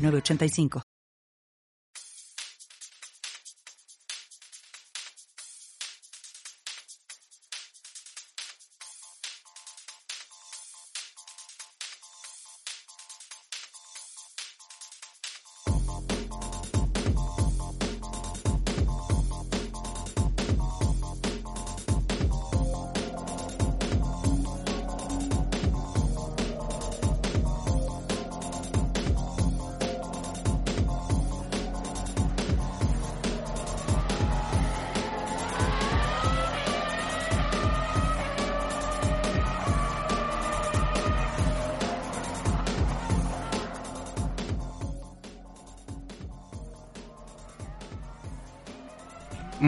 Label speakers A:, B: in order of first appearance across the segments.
A: 985.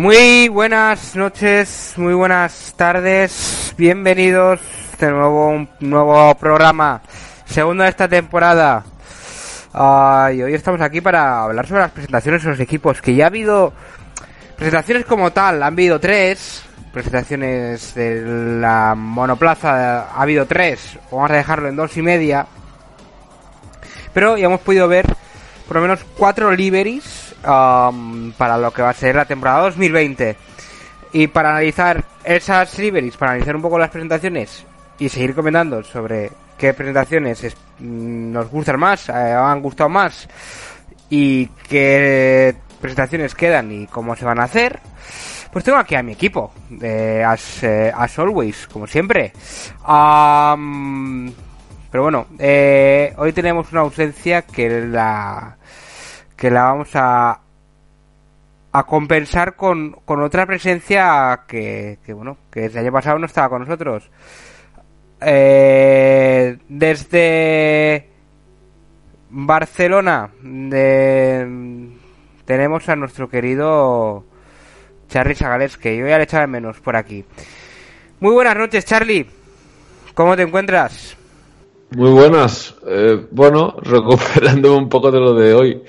B: Muy buenas noches, muy buenas tardes, bienvenidos de nuevo un nuevo programa, segundo de esta temporada. y hoy estamos aquí para hablar sobre las presentaciones de los equipos, que ya ha habido presentaciones como tal, han habido tres presentaciones de la monoplaza, ha habido tres, vamos a dejarlo en dos y media, pero ya hemos podido ver por lo menos cuatro liveries Um, para lo que va a ser la temporada 2020. Y para analizar esas liveries, para analizar un poco las presentaciones y seguir comentando sobre qué presentaciones mm, nos gustan más, eh, han gustado más y qué presentaciones quedan y cómo se van a hacer, pues tengo aquí a mi equipo, de as, eh, as always, como siempre. Um, pero bueno, eh, hoy tenemos una ausencia que la que la vamos a a compensar con, con otra presencia que, bueno, que el año pasado no estaba con nosotros. Eh, desde Barcelona de, tenemos a nuestro querido Charlie Sagales, que yo ya le echaba de menos por aquí. Muy buenas noches, Charlie. ¿Cómo te encuentras?
C: Muy buenas. Eh, bueno, recuperándome un poco de lo de hoy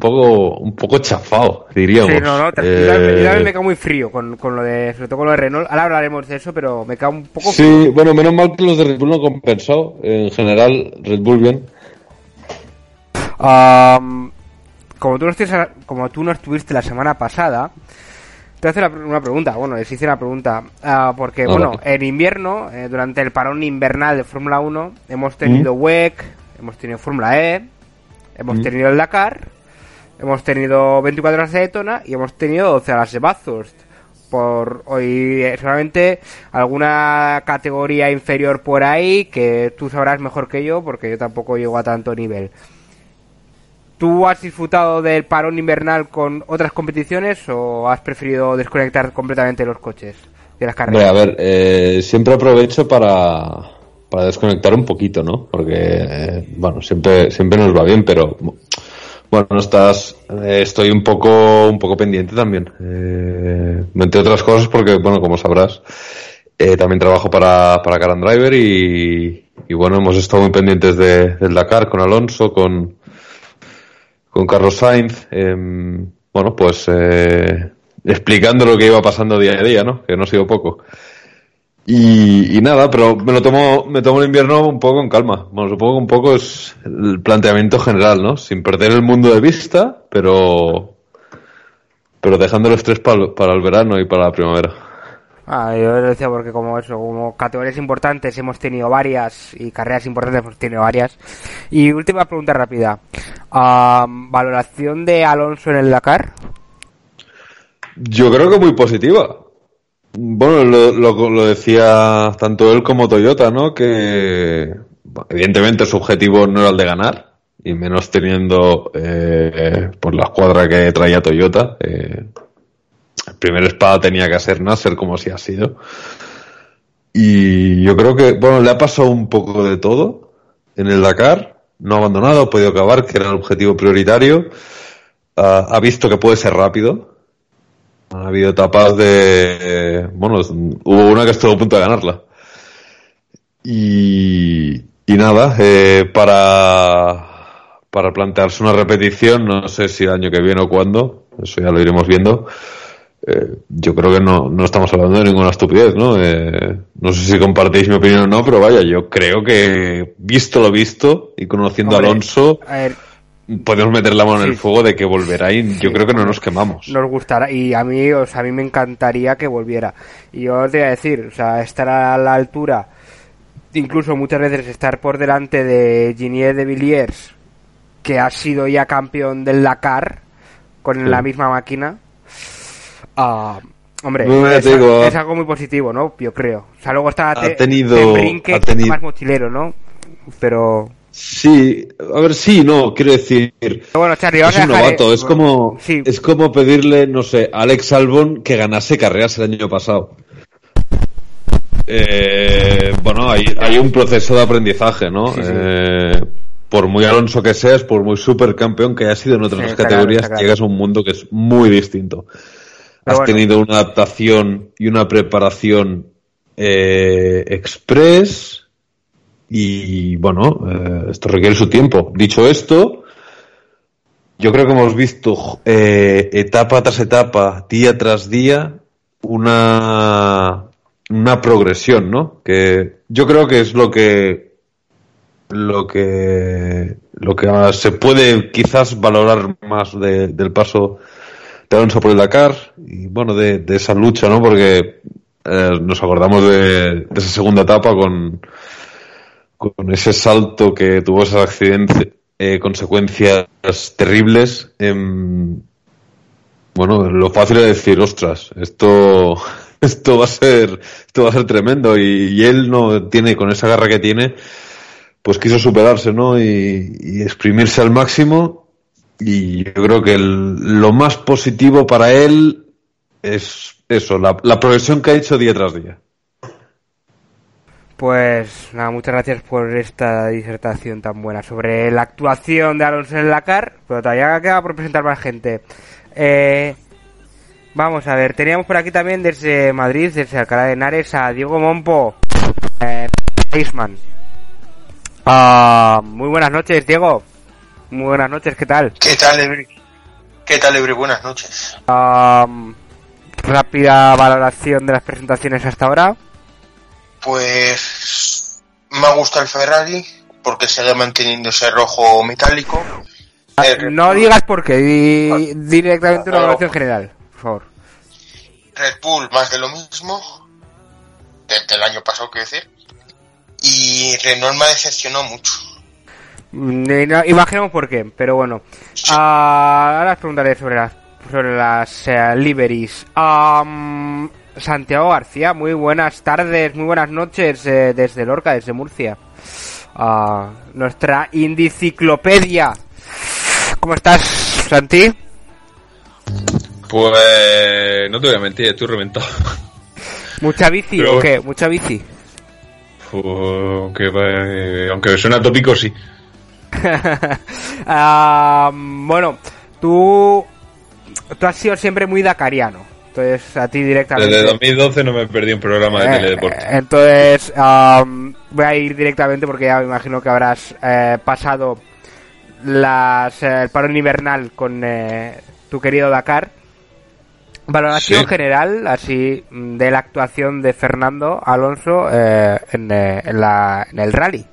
C: poco, un poco chafado, diríamos.
B: Sí, no, no, eh... me cae muy frío con, con, lo de, sobre todo con lo de Renault. Ahora hablaremos de eso, pero me cae un poco
C: Sí, bueno, menos mal que los de Red Bull no han compensado. En general, Red Bull bien.
B: como, tú no estuviste, como tú no estuviste la semana pasada, te hacer una pregunta. Bueno, les hice una pregunta. Uh, porque, bueno, en invierno, eh, durante el parón invernal de Fórmula 1, hemos tenido mm. WEC, hemos tenido Fórmula E, hemos mm. tenido el Dakar Hemos tenido 24 horas de Daytona y hemos tenido 12 horas de Bathurst. Por hoy, eh, solamente alguna categoría inferior por ahí que tú sabrás mejor que yo, porque yo tampoco llego a tanto nivel. ¿Tú has disfrutado del parón invernal con otras competiciones o has preferido desconectar completamente los coches de las carreras?
C: a ver, eh, siempre aprovecho para, para desconectar un poquito, ¿no? Porque, eh, bueno, siempre, siempre nos va bien, pero bueno, estás, eh, estoy un poco, un poco pendiente también. Eh, entre otras cosas porque, bueno, como sabrás, eh, también trabajo para, para Driver y, y, bueno, hemos estado muy pendientes de, del Dakar con Alonso, con, con Carlos Sainz, em, bueno, pues, eh, explicando lo que iba pasando día a día, ¿no? Que no ha sido poco. Y, nada, pero me lo tomo, me tomo el invierno un poco con calma. Bueno, supongo que un poco es el planteamiento general, ¿no? Sin perder el mundo de vista, pero, pero dejando el estrés para, para el verano y para la primavera.
B: Ah, yo lo decía porque como eso, como categorías importantes hemos tenido varias y carreras importantes hemos tenido varias. Y última pregunta rápida. ¿Valoración de Alonso en el Dakar?
C: Yo creo que muy positiva. Bueno, lo, lo, decía tanto él como Toyota, ¿no? Que evidentemente su objetivo no era el de ganar, y menos teniendo eh, por la escuadra que traía Toyota. Eh, el primer espada tenía que ser Nasser, como si ha sido. Y yo creo que, bueno, le ha pasado un poco de todo en el Dakar. no ha abandonado, ha podido acabar, que era el objetivo prioritario. Ah, ha visto que puede ser rápido. Ha habido etapas de. bueno, hubo una que estuvo a punto de ganarla. Y, y nada, eh, para, para plantearse una repetición, no sé si el año que viene o cuándo, eso ya lo iremos viendo. Eh, yo creo que no, no estamos hablando de ninguna estupidez, ¿no? Eh, no sé si compartéis mi opinión o no, pero vaya, yo creo que visto lo visto y conociendo a Alonso, podemos meter la mano en el fuego de que volverá y yo creo que no nos quemamos.
B: Nos gustará y a mí, o sea, a mí me encantaría que volviera. Y yo os voy a decir, o sea, estar a la altura, incluso muchas veces estar por delante de Ginier de Villiers, que ha sido ya campeón del Dakar con la misma máquina Ah, hombre, es, algo muy positivo, ¿no? Yo creo. O sea, luego está
C: ha tenido,
B: más mochilero, ¿no? Pero...
C: Sí, a ver, sí, no, quiero decir.
B: Bueno, Charlie,
C: es un novato, es como, es como pedirle, no sé, a Alex Albon que ganase carreras el año pasado. Eh, bueno, hay, hay un proceso de aprendizaje, ¿no? Eh, por muy Alonso que seas, por muy supercampeón que haya sido en otras categorías, llegas a un mundo que es muy distinto has tenido una adaptación y una preparación eh, express y bueno, eh, esto requiere su tiempo. Dicho esto, yo creo que hemos visto eh, etapa tras etapa, día tras día, una, una progresión, ¿no? Que yo creo que es lo que lo que lo que se puede quizás valorar más del paso de Alonso por el Dakar y bueno, de, esa lucha, ¿no? Porque eh, nos acordamos de, esa segunda etapa con, con ese salto que tuvo esas accidentes, eh, consecuencias terribles. bueno, lo fácil es decir, ostras, esto, esto va a ser, esto va a ser tremendo y, él no tiene, con esa garra que tiene, pues quiso superarse, ¿no? Y, y exprimirse al máximo y yo creo que lo más positivo para él es eso, la, progresión que ha hecho día tras día.
B: Pues nada, muchas gracias por esta disertación tan buena sobre la actuación de Alonso en la CAR, pero todavía queda por presentar más gente. Eh, vamos a ver, teníamos por aquí también desde Madrid, desde Alcalá de Henares, a Diego Mompo, eh, ah, muy buenas noches, Diego. Muy buenas noches, ¿qué tal?
D: ¿Qué tal, Ebri? ¿Qué tal, Ebri? Buenas noches.
B: rápida valoración de las presentaciones hasta ahora.
D: Pues me ha gustado el Ferrari porque sigue manteniendo ese rojo metálico.
B: Ah, no digas por qué, di directamente una valoración general, por favor.
D: Red Bull más de lo mismo, desde el año pasado, quiero decir. Y Renault me decepcionó mucho.
B: Mm, imaginemos por qué, pero bueno. Ah, ahora os preguntaré sobre las, sobre las uh, liveries. Santiago García, muy buenas tardes, muy buenas noches eh, desde Lorca, desde Murcia. Uh, nuestra indiciclopedia. ¿Cómo estás, Santi?
E: Pues no te voy a mentir, estoy reventado.
B: ¿Mucha bici o qué? ¿Mucha bici?
E: Pues, aunque, eh, aunque suena tópico, sí.
B: Ah, bueno, tú, tú has sido siempre muy dacariano. Entonces, a ti directamente.
E: Desde 2012 no me perdí un programa de eh, teledeporte.
B: Entonces, voy a ir directamente porque ya me imagino que habrás eh, pasado las, eh, el paro invernal con tu querido Dakar. Valoración general, así, de la actuación de Fernando Alonso en, en, la, en el rally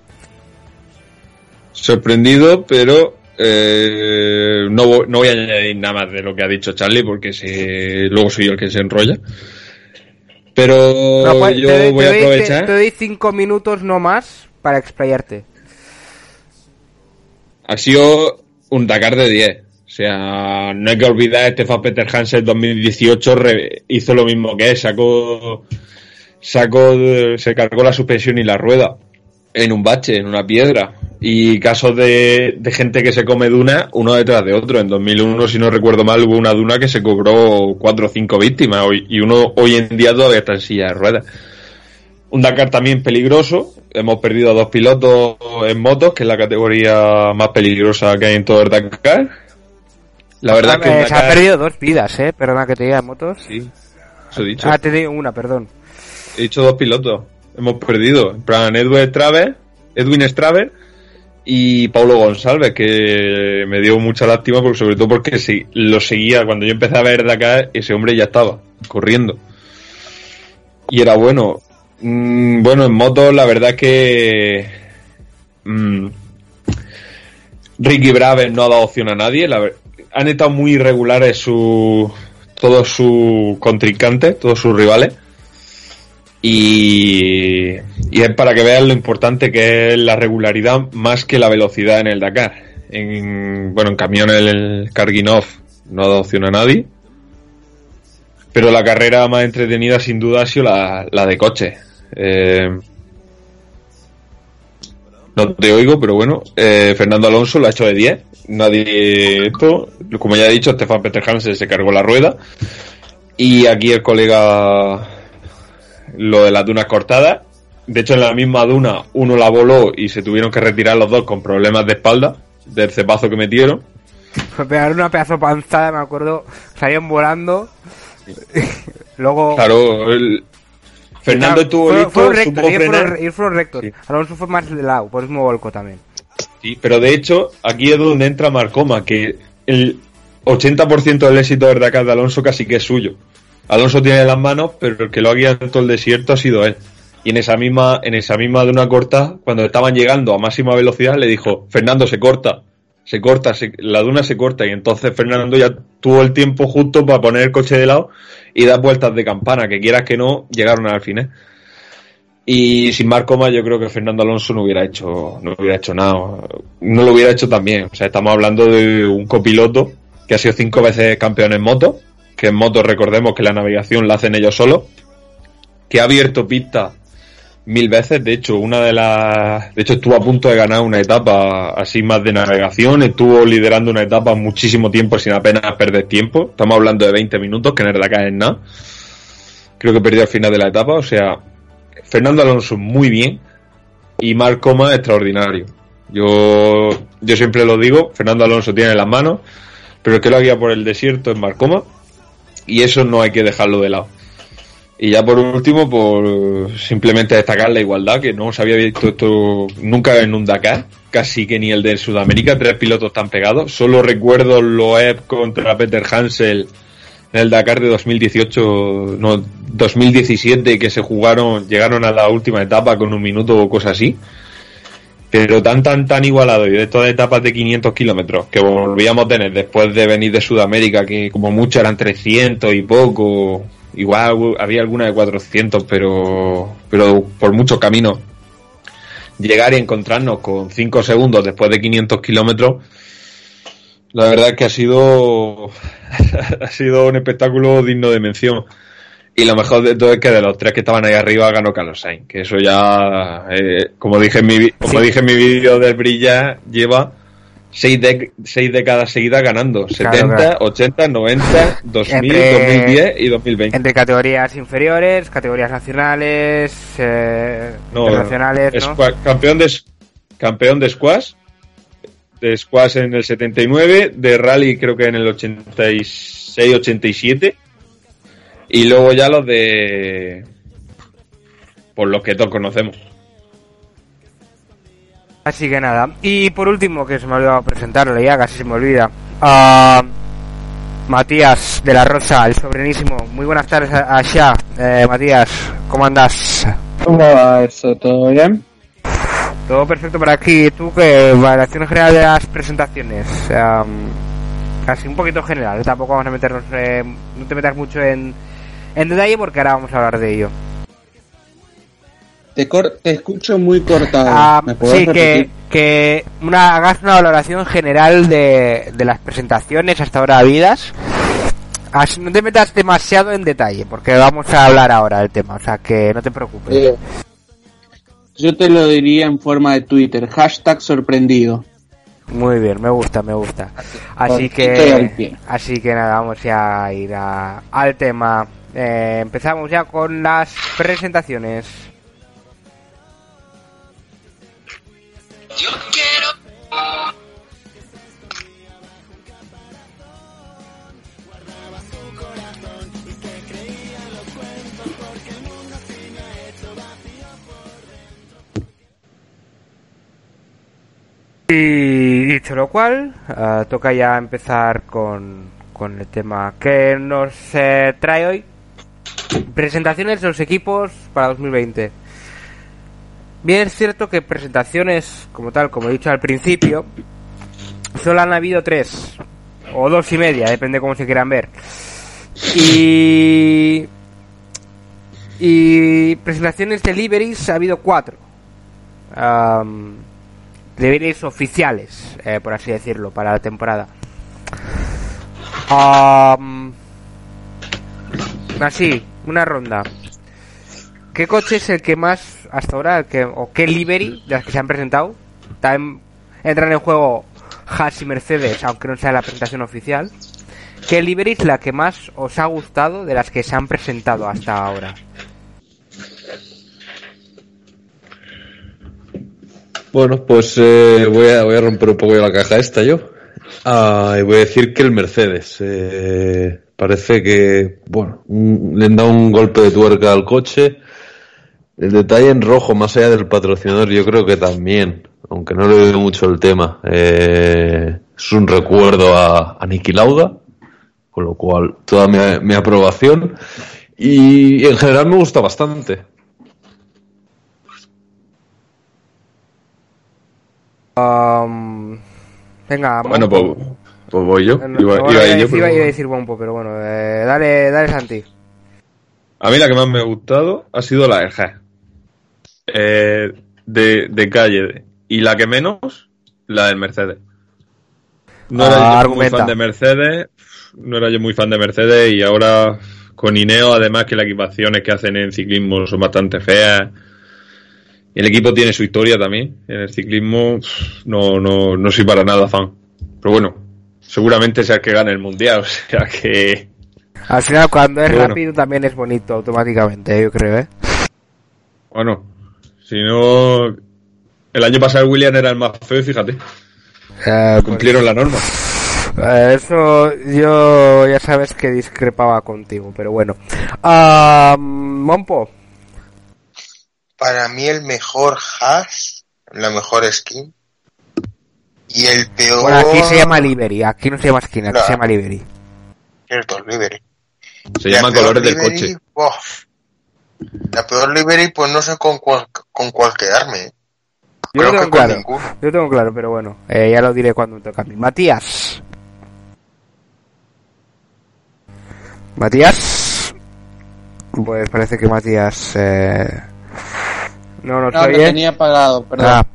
E: sorprendido, pero eh, no, no, voy a añadir nada más de lo que ha dicho Charlie porque si, luego soy yo el que se enrolla. Pero pues, yo voy a aprovechar.
B: Te, doy cinco minutos no más para explayarte.
E: Ha sido un Dakar de 10. O sea, no hay que olvidar, Stefan Peter Hansen 2018 hizo lo mismo que él, sacó, sacó, se cargó la suspensión y la rueda en un bache, en una piedra. Y casos de, gente que se come duna uno detrás de otro. En 2001, si no recuerdo mal, hubo una duna que se cobró cuatro o cinco víctimas y uno hoy en día todavía está en silla de ruedas. Un Dakar también peligroso, hemos perdido a dos pilotos en motos, que es la categoría más peligrosa que hay en todo el Dakar. La verdad es que
B: Eh, se ha perdido dos vidas, eh. Perdona que te diga motos.
E: Sí, eso he dicho.
B: Ah, te digo una, perdón.
E: He dicho dos pilotos. Hemos perdido. En plan, Edwin Straver, Edwin Straver y Paulo González, que me dio mucha lástima, porque, sobre todo porque sí, lo seguía. Cuando yo empecé a ver Dakar, ese hombre ya estaba corriendo. Y era bueno. Mm, bueno, en moto, la verdad que. mm, Ricky Braves no ha dado opción a nadie. han estado muy irregulares su, todos sus contrincantes, todos sus rivales. Y, y es para que vean lo importante que es la regularidad más que la velocidad en el Dakar. En, bueno, en camión el Karginov no ha dado opción a nadie. Pero la carrera más entretenida sin duda ha sido la, la de coche. Eh, no te oigo, pero bueno, eh, Fernando Alonso lo ha hecho de 10. Nadie, esto, como ya he dicho, Stefan Peter Hansen se cargó la rueda. Y aquí el colega, lo de las dunas cortadas. De hecho, en la misma duna, uno la voló y se tuvieron que retirar los dos con problemas de espalda, del cepazo que metieron.
B: Fue pegar una pedazo panzada, me acuerdo. Salían volando. Luego.
E: Claro, el- Fernando
B: Claro,
E: estuvo
B: fue-
E: listo,
B: ellos
E: frenar.
B: fueron, rectos.
E: Sí.
B: Alonso fue más de lado, por eso me volcó también.
E: Sí, pero de hecho, aquí es donde entra Marcoma, que el 80% del éxito del Dakar de Alonso casi que es suyo. Alonso tiene las manos, pero el que lo ha guiado en todo el desierto ha sido él. Y en esa misma, en esa misma duna corta, cuando estaban llegando a máxima velocidad, le dijo, Fernando se corta, se corta, se- la duna se corta. Y entonces Fernando ya tuvo el tiempo justo para poner el coche de lado y dar vueltas de campana, que quieras que no, llegaron al final. Y sin Marcoma yo creo que Fernando Alonso no hubiera hecho, no hubiera hecho nada. No lo hubiera hecho también. O sea, estamos hablando de un copiloto que ha sido cinco veces campeón en moto, que en moto recordemos que la navegación la hacen ellos solos, que ha abierto pista mil veces. De hecho, una de las, de hecho estuvo a punto de ganar una etapa así más de navegación, estuvo liderando una etapa muchísimo tiempo sin apenas perder tiempo. Estamos hablando de 20 minutos, que en es nada. Creo que perdió al final de la etapa, o sea, Fernando Alonso muy bien y Marc Coma extraordinario. Yo, yo siempre lo digo, Fernando Alonso tiene las manos, pero el que lo guía por el desierto es Marc Coma y eso no hay que dejarlo de lado. Y ya por último, por simplemente destacar la igualdad, que no se había visto esto nunca en un Dakar, casi que ni el de Sudamérica, tres pilotos tan pegados. Solo recuerdo Loeb contra Peter Hansel en el Dakar de 2018, no, 2017, que se jugaron, llegaron a la última etapa con un minuto o cosa así. Pero tan, tan, tan igualado y de todas etapas de 500 kilómetros que volvíamos a tener después de venir de Sudamérica, que como mucho eran 300 y poco. Igual había alguna de 400, pero, pero por muchos caminos. Llegar y encontrarnos con 5 segundos después de 500 kilómetros, la verdad es que ha sido, ha sido un espectáculo digno de mención. Y lo mejor de todo es que de los tres que estaban ahí arriba ganó Carlos Sainz, que eso ya, eh, como dije en mi, como
B: Sí.
E: dije en mi vídeo del Brilla, lleva seis, dec- seis décadas seguidas ganando,
B: Claro,
E: 70,
B: claro.
E: 80, 90, 2000,
B: Entre-
E: 2010 y 2020.
B: Entre categorías inferiores, categorías nacionales, eh,
E: No,
B: internacionales, ¿no?
E: Squa- campeón de campeón de squash, de squash en el 79, de rally creo que en el 86, 87 y luego ya los de por los que todos conocemos.
B: Así que nada. Y por último, que se me ha olvidado presentarle ya, casi se me olvida. a Matías de la Rosa, el sobrenísimo. Muy buenas tardes a- allá, eh, Matías. ¿Cómo andas?
F: ¿Cómo va eso? ¿Todo bien?
B: Todo perfecto por aquí. ¿Tú qué? Valoración general de las presentaciones. Am, casi un poquito general. Tampoco vamos a meternos... eh, no te metas mucho en, en detalle porque ahora vamos a hablar de ello.
F: Te, cor- te escucho muy cortado.
B: Ah,
F: ¿Me
B: sí, que, una, hagas una valoración general de, de las presentaciones hasta ahora habidas. Así no te metas demasiado en detalle, porque vamos a hablar ahora del tema, o sea que no te preocupes.
F: Eh, yo te lo diría en forma de Twitter. Hashtag sorprendido.
B: Muy bien, me gusta, me gusta. Así que, así que nada, vamos ya a ir a- al tema. Eh, empezamos ya con las presentaciones. Y dicho lo cual, eh, toca ya empezar con, con el tema que nos eh, trae hoy, Presentaciones de los equipos para 2020. Bien es cierto que presentaciones como tal, como he dicho al principio, solo han habido tres o dos y media, depende cómo se quieran ver. Y y presentaciones de deliveries ha habido cuatro. Um, oficiales, eh, por así decirlo, para la temporada. Así, una ronda. ¿Qué coche es el que más, hasta ahora, el que, o qué livery de las que se han presentado? También entran en juego Haas y Mercedes, aunque no sea la presentación oficial. ¿Qué livery es la que más os ha gustado de las que se han presentado hasta ahora?
C: Bueno, pues eh, voy, a, voy a romper un poco la caja esta yo. Ah, y voy a decir que el Mercedes. eh, parece que, bueno, un- le han dado un golpe de tuerca al coche. El detalle en rojo, más allá del patrocinador, yo creo que también, aunque no le veo mucho el tema, eh, es un recuerdo a, a Niki Lauda, con lo cual toda mi, mi aprobación. Y en general me gusta bastante.
B: Um, venga,
E: Bueno, pues, pues voy yo.
B: No,
E: Iba, iba a
B: iba,
E: ir yo,
B: iba- a decir pero bueno, eh, dale, dale Santi.
E: A mí la que más me ha gustado ha sido la del. Eh, de, de calle. Y la que menos, la del Mercedes. No
B: Ah,
E: era yo muy
B: argumenta.
E: fan de Mercedes. No era yo muy fan de Mercedes y ahora con Ineo, además que las equipaciones que hacen en ciclismo son bastante feas. El equipo tiene su historia también. En el ciclismo no, no, no soy para nada fan. Pero bueno, seguramente sea el que gane el mundial. O sea que
B: Al final, cuando es
E: Bueno.
B: rápido, también es bonito automáticamente, yo creo, ¿eh?
E: Bueno, si no. El año pasado William era el más feo, fíjate.
B: Eh, pues,
E: Cumplieron la norma.
B: eh, eso yo ya sabes que discrepaba contigo, pero bueno. Ah, Mompo,
D: Para mí el mejor Haas, la mejor skin. Y el peor...
B: bueno, aquí se llama Livery, aquí no se llama skin, aquí se llama Livery.
D: Cierto, livery.
E: Se
D: peor
E: colores del coche.
D: La peor livery, pues no sé con cuál, con cuál quedarme.
B: Yo
D: Creo que
B: tengo
D: con
B: claro,
D: ninguno.
B: yo tengo claro, pero bueno, eh, ya lo diré cuando me toque a mí. Matías. Matías. Pues parece que Matías eh... no nos
F: No, lo
B: oye.
F: tenía apagado, perdón.
B: Ah,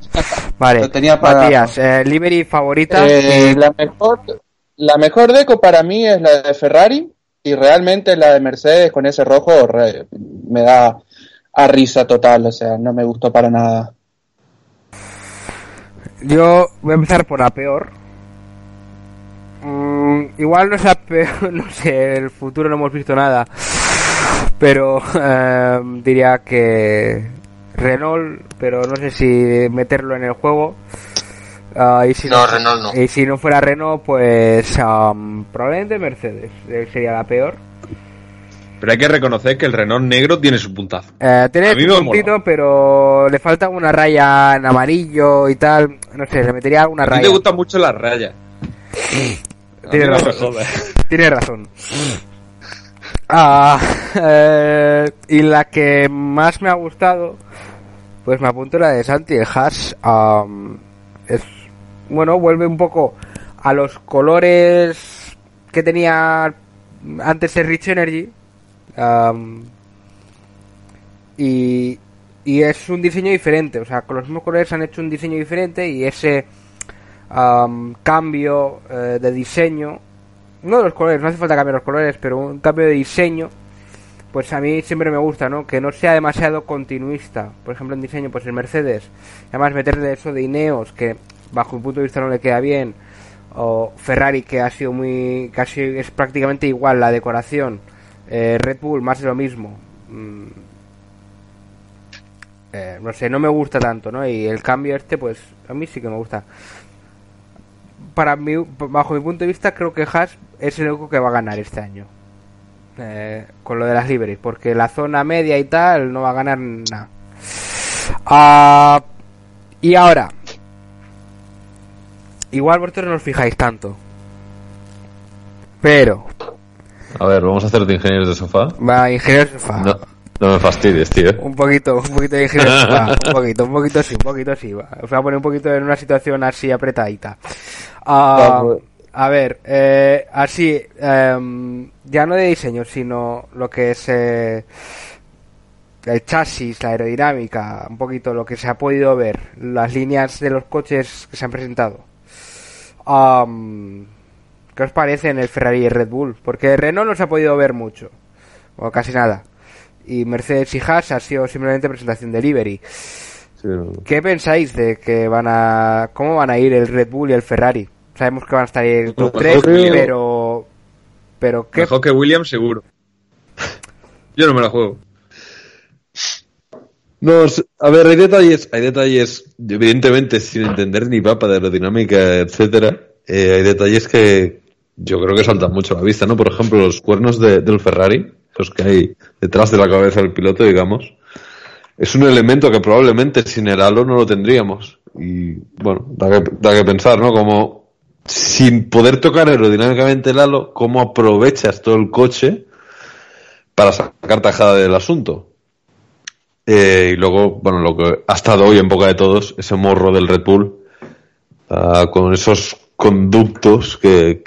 B: vale.
F: Lo tenía apagado.
B: Matías, eh, Livery favorita.
F: Eh, la mejor la mejor deco para mí es la de Ferrari y realmente la de Mercedes con ese rojo re- me da a risa total, o sea, no me gustó para nada.
B: Yo voy a empezar por la peor. Mm, igual no es la peor, no sé, el futuro no hemos visto nada. Pero eh, diría que Renault, pero no sé si meterlo en el juego. Ah, y si
D: No, Renault no.
B: Y si no fuera Renault, pues am, probablemente Mercedes eh, sería la peor.
E: Pero hay que reconocer que el Renault negro tiene su puntazo.
B: Eh, tiene
E: A mí
B: su puntito, pero le falta una raya en amarillo y tal. No sé, le metería alguna
E: A ti
B: raya.
E: te gustan mucho las rayas. A
B: Tiene
E: mí
B: razón. razón. Ah, eh, y la que más me ha gustado, pues me apunto la de Santi, el Hash. am, es, bueno, vuelve un poco a los colores que tenía antes el Rich Energy. am, y, es un diseño diferente, o sea, con los mismos colores han hecho un diseño diferente y ese am, cambio eh, de diseño no de los colores, no hace falta cambiar los colores, pero un cambio de diseño, pues a mí siempre me gusta, ¿no? Que no sea demasiado continuista. Por ejemplo, en diseño, pues el Mercedes, además meterle eso de Ineos, que bajo mi punto de vista no le queda bien, o Ferrari, que ha sido muy, casi es prácticamente igual la decoración, eh, Red Bull, más de lo mismo. Mm. Eh, no sé, no me gusta tanto, ¿no? Y el cambio este, pues a mí sí que me gusta para mí, bajo mi punto de vista, creo que Haas es el único que va a ganar este año. Eh, con lo de las libres, porque la zona media y tal no va a ganar nada. Ah, y ahora, igual vosotros no os fijáis tanto. Pero,
C: A ver, vamos a hacer de ingenieros de sofá.
B: va, ingeniero de sofá.
C: No, no me fastidies, tío.
B: Un poquito, un poquito de ingeniero de sofá. Un poquito, un poquito sí, un poquito sí. va. Os voy a poner un poquito en una situación así apretadita.
F: Vamos.
B: A ver, eh, así, em, ya no de diseño, sino lo que es eh, el chasis, la aerodinámica, un poquito lo que se ha podido ver, las líneas de los coches que se han presentado. Am, ¿Qué os parece en el Ferrari y el Red Bull? Porque Renault no se ha podido ver mucho, o casi nada. Y Mercedes y Haas ha sido simplemente presentación de livery.
C: Sí, no.
B: ¿Qué pensáis de que van a... cómo van a ir el Red Bull y el Ferrari? Sabemos que van a estar en el top
E: Mejor
B: 3,
E: que-
B: pero... Pero ¿qué?
E: Mejor que Williams, seguro. Yo no me la juego.
C: No, a ver, hay detalles, hay detalles, evidentemente, sin entender ni papa de aerodinámica, etcétera, eh, hay detalles que yo creo que saltan mucho a la vista, ¿no? Por ejemplo, los cuernos de- del Ferrari, los que hay detrás de la cabeza del piloto, digamos, es un elemento que probablemente sin el halo no lo tendríamos. Y bueno, da que, da que pensar, ¿no? Como sin poder tocar aerodinámicamente el halo, ¿cómo aprovechas todo el coche para sacar tajada del asunto? Eh, y luego, bueno, lo que ha estado hoy en boca de todos, ese morro del Red Bull, ah, con esos conductos que,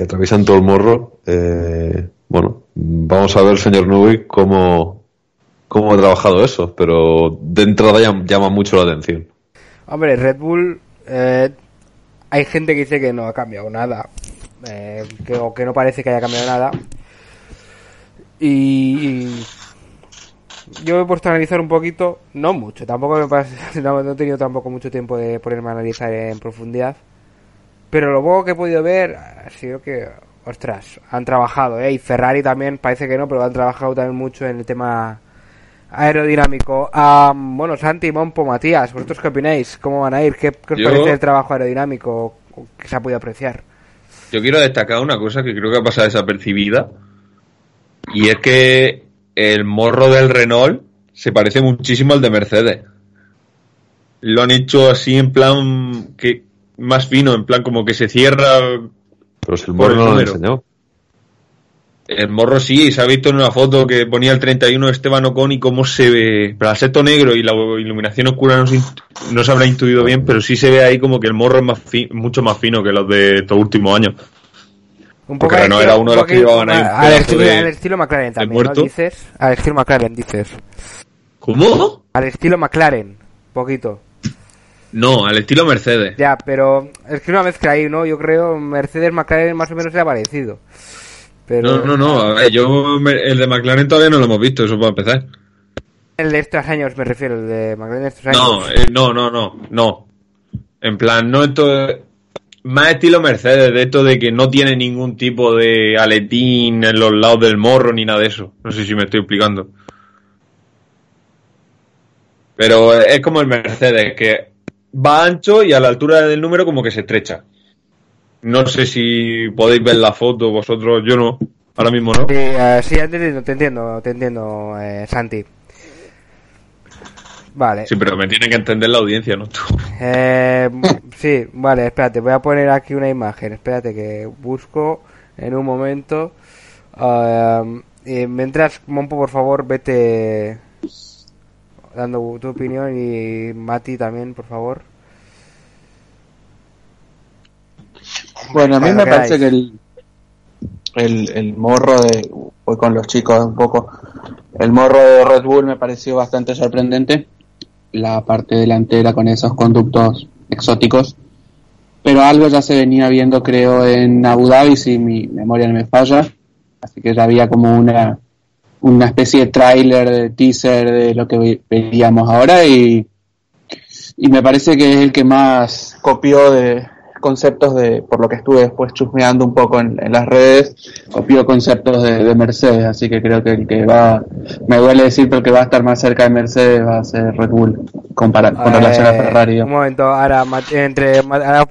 C: atraviesan todo el morro. eh, bueno, vamos a ver, señor Nubik, cómo, cómo ha trabajado eso, pero de entrada llam- llama mucho la atención.
B: Hombre, Red Bull... eh, hay gente que dice que no ha cambiado nada. eh, que, o que no parece que haya cambiado nada. Y... yo me he puesto a analizar un poquito, no mucho, tampoco me parece, no, no he tenido tampoco mucho tiempo de ponerme a analizar en profundidad. Pero lo poco que he podido ver ha sido que, ostras, han trabajado, ¿eh? Y Ferrari también parece que no, pero han trabajado también mucho en el tema aerodinámico. Ah, bueno, Santi, Mompo, Matías, ¿vosotros qué opináis? ¿Cómo van a ir? ¿Qué, qué os
E: Yo-
B: parece el trabajo aerodinámico que se ha podido apreciar?
E: Yo quiero destacar una cosa que creo que ha pasado desapercibida. Y es que el morro del Renault se parece muchísimo al de Mercedes. Lo han hecho así en plan que más fino, en plan como que se cierra.
C: Pero si el morro no lo enseñó.
E: El morro sí, se ha visto en una foto que ponía el 31 de Esteban Ocon y cómo se ve. Pero al ser todo negro y la iluminación oscura no se, no se habrá intuido bien, pero sí se ve ahí como que el morro es más fi- mucho más fino que los de estos últimos años.
B: Un
E: Porque
B: al
E: Renault
B: estilo-
E: era uno de los que
B: poquito-
E: llevaban ahí
B: al, estilo,
E: de-
B: al estilo McLaren también, ¿no? Dices. Al estilo McLaren, dices.
E: ¿Cómo?
B: Al estilo McLaren, poquito.
E: No, al estilo Mercedes.
B: Ya, pero es que una mezcla ahí, ¿no? Yo creo Mercedes McLaren más o menos se ha parecido. Pero
E: No, no, no. A ver, yo me- el de McLaren todavía no lo hemos visto, eso para empezar.
B: el de estos años me refiero, el de McLaren de estos años.
E: No, eh, no, no, no, no. En plan, no esto más estilo Mercedes, de esto de que no tiene ningún tipo de aletín en los lados del morro ni nada de eso. No sé si me estoy explicando. Pero es como el Mercedes, que va ancho y a la altura del número como que se estrecha. No sé si podéis ver la foto vosotros, yo no. Ahora mismo no.
B: Sí, eh, sí, te entiendo, te entiendo, te entiendo, eh, Santi. Vale.
E: Sí, pero me tiene que entender la audiencia, ¿no? Tú.
B: Eh, sí, vale, espérate, voy a poner aquí una imagen. Espérate que busco en un momento. Ah, y mientras, Mompo, por favor, vete dando tu opinión y Mati también, por favor.
F: Bueno, a mí me parece que el, el, el morro de. Voy con los chicos un poco. El morro de Red Bull me pareció bastante sorprendente. La parte delantera con esos conductos exóticos. Pero algo ya se venía viendo, creo, en Abu Dhabi, si mi memoria no me falla. Así que ya había como una, una especie de tráiler, de teaser de lo que ve- veíamos ahora. Y, y me parece que es el que más copió de conceptos de, por lo que estuve después chusmeando un poco en, en las redes, copió conceptos de, de Mercedes, así que creo que el que va, me duele decir, pero el que va a estar más cerca de Mercedes va a ser Red Bull, compara- con relación a
B: Eh,
F: Ferrari.
B: Un momento, ahora, entre. Ahora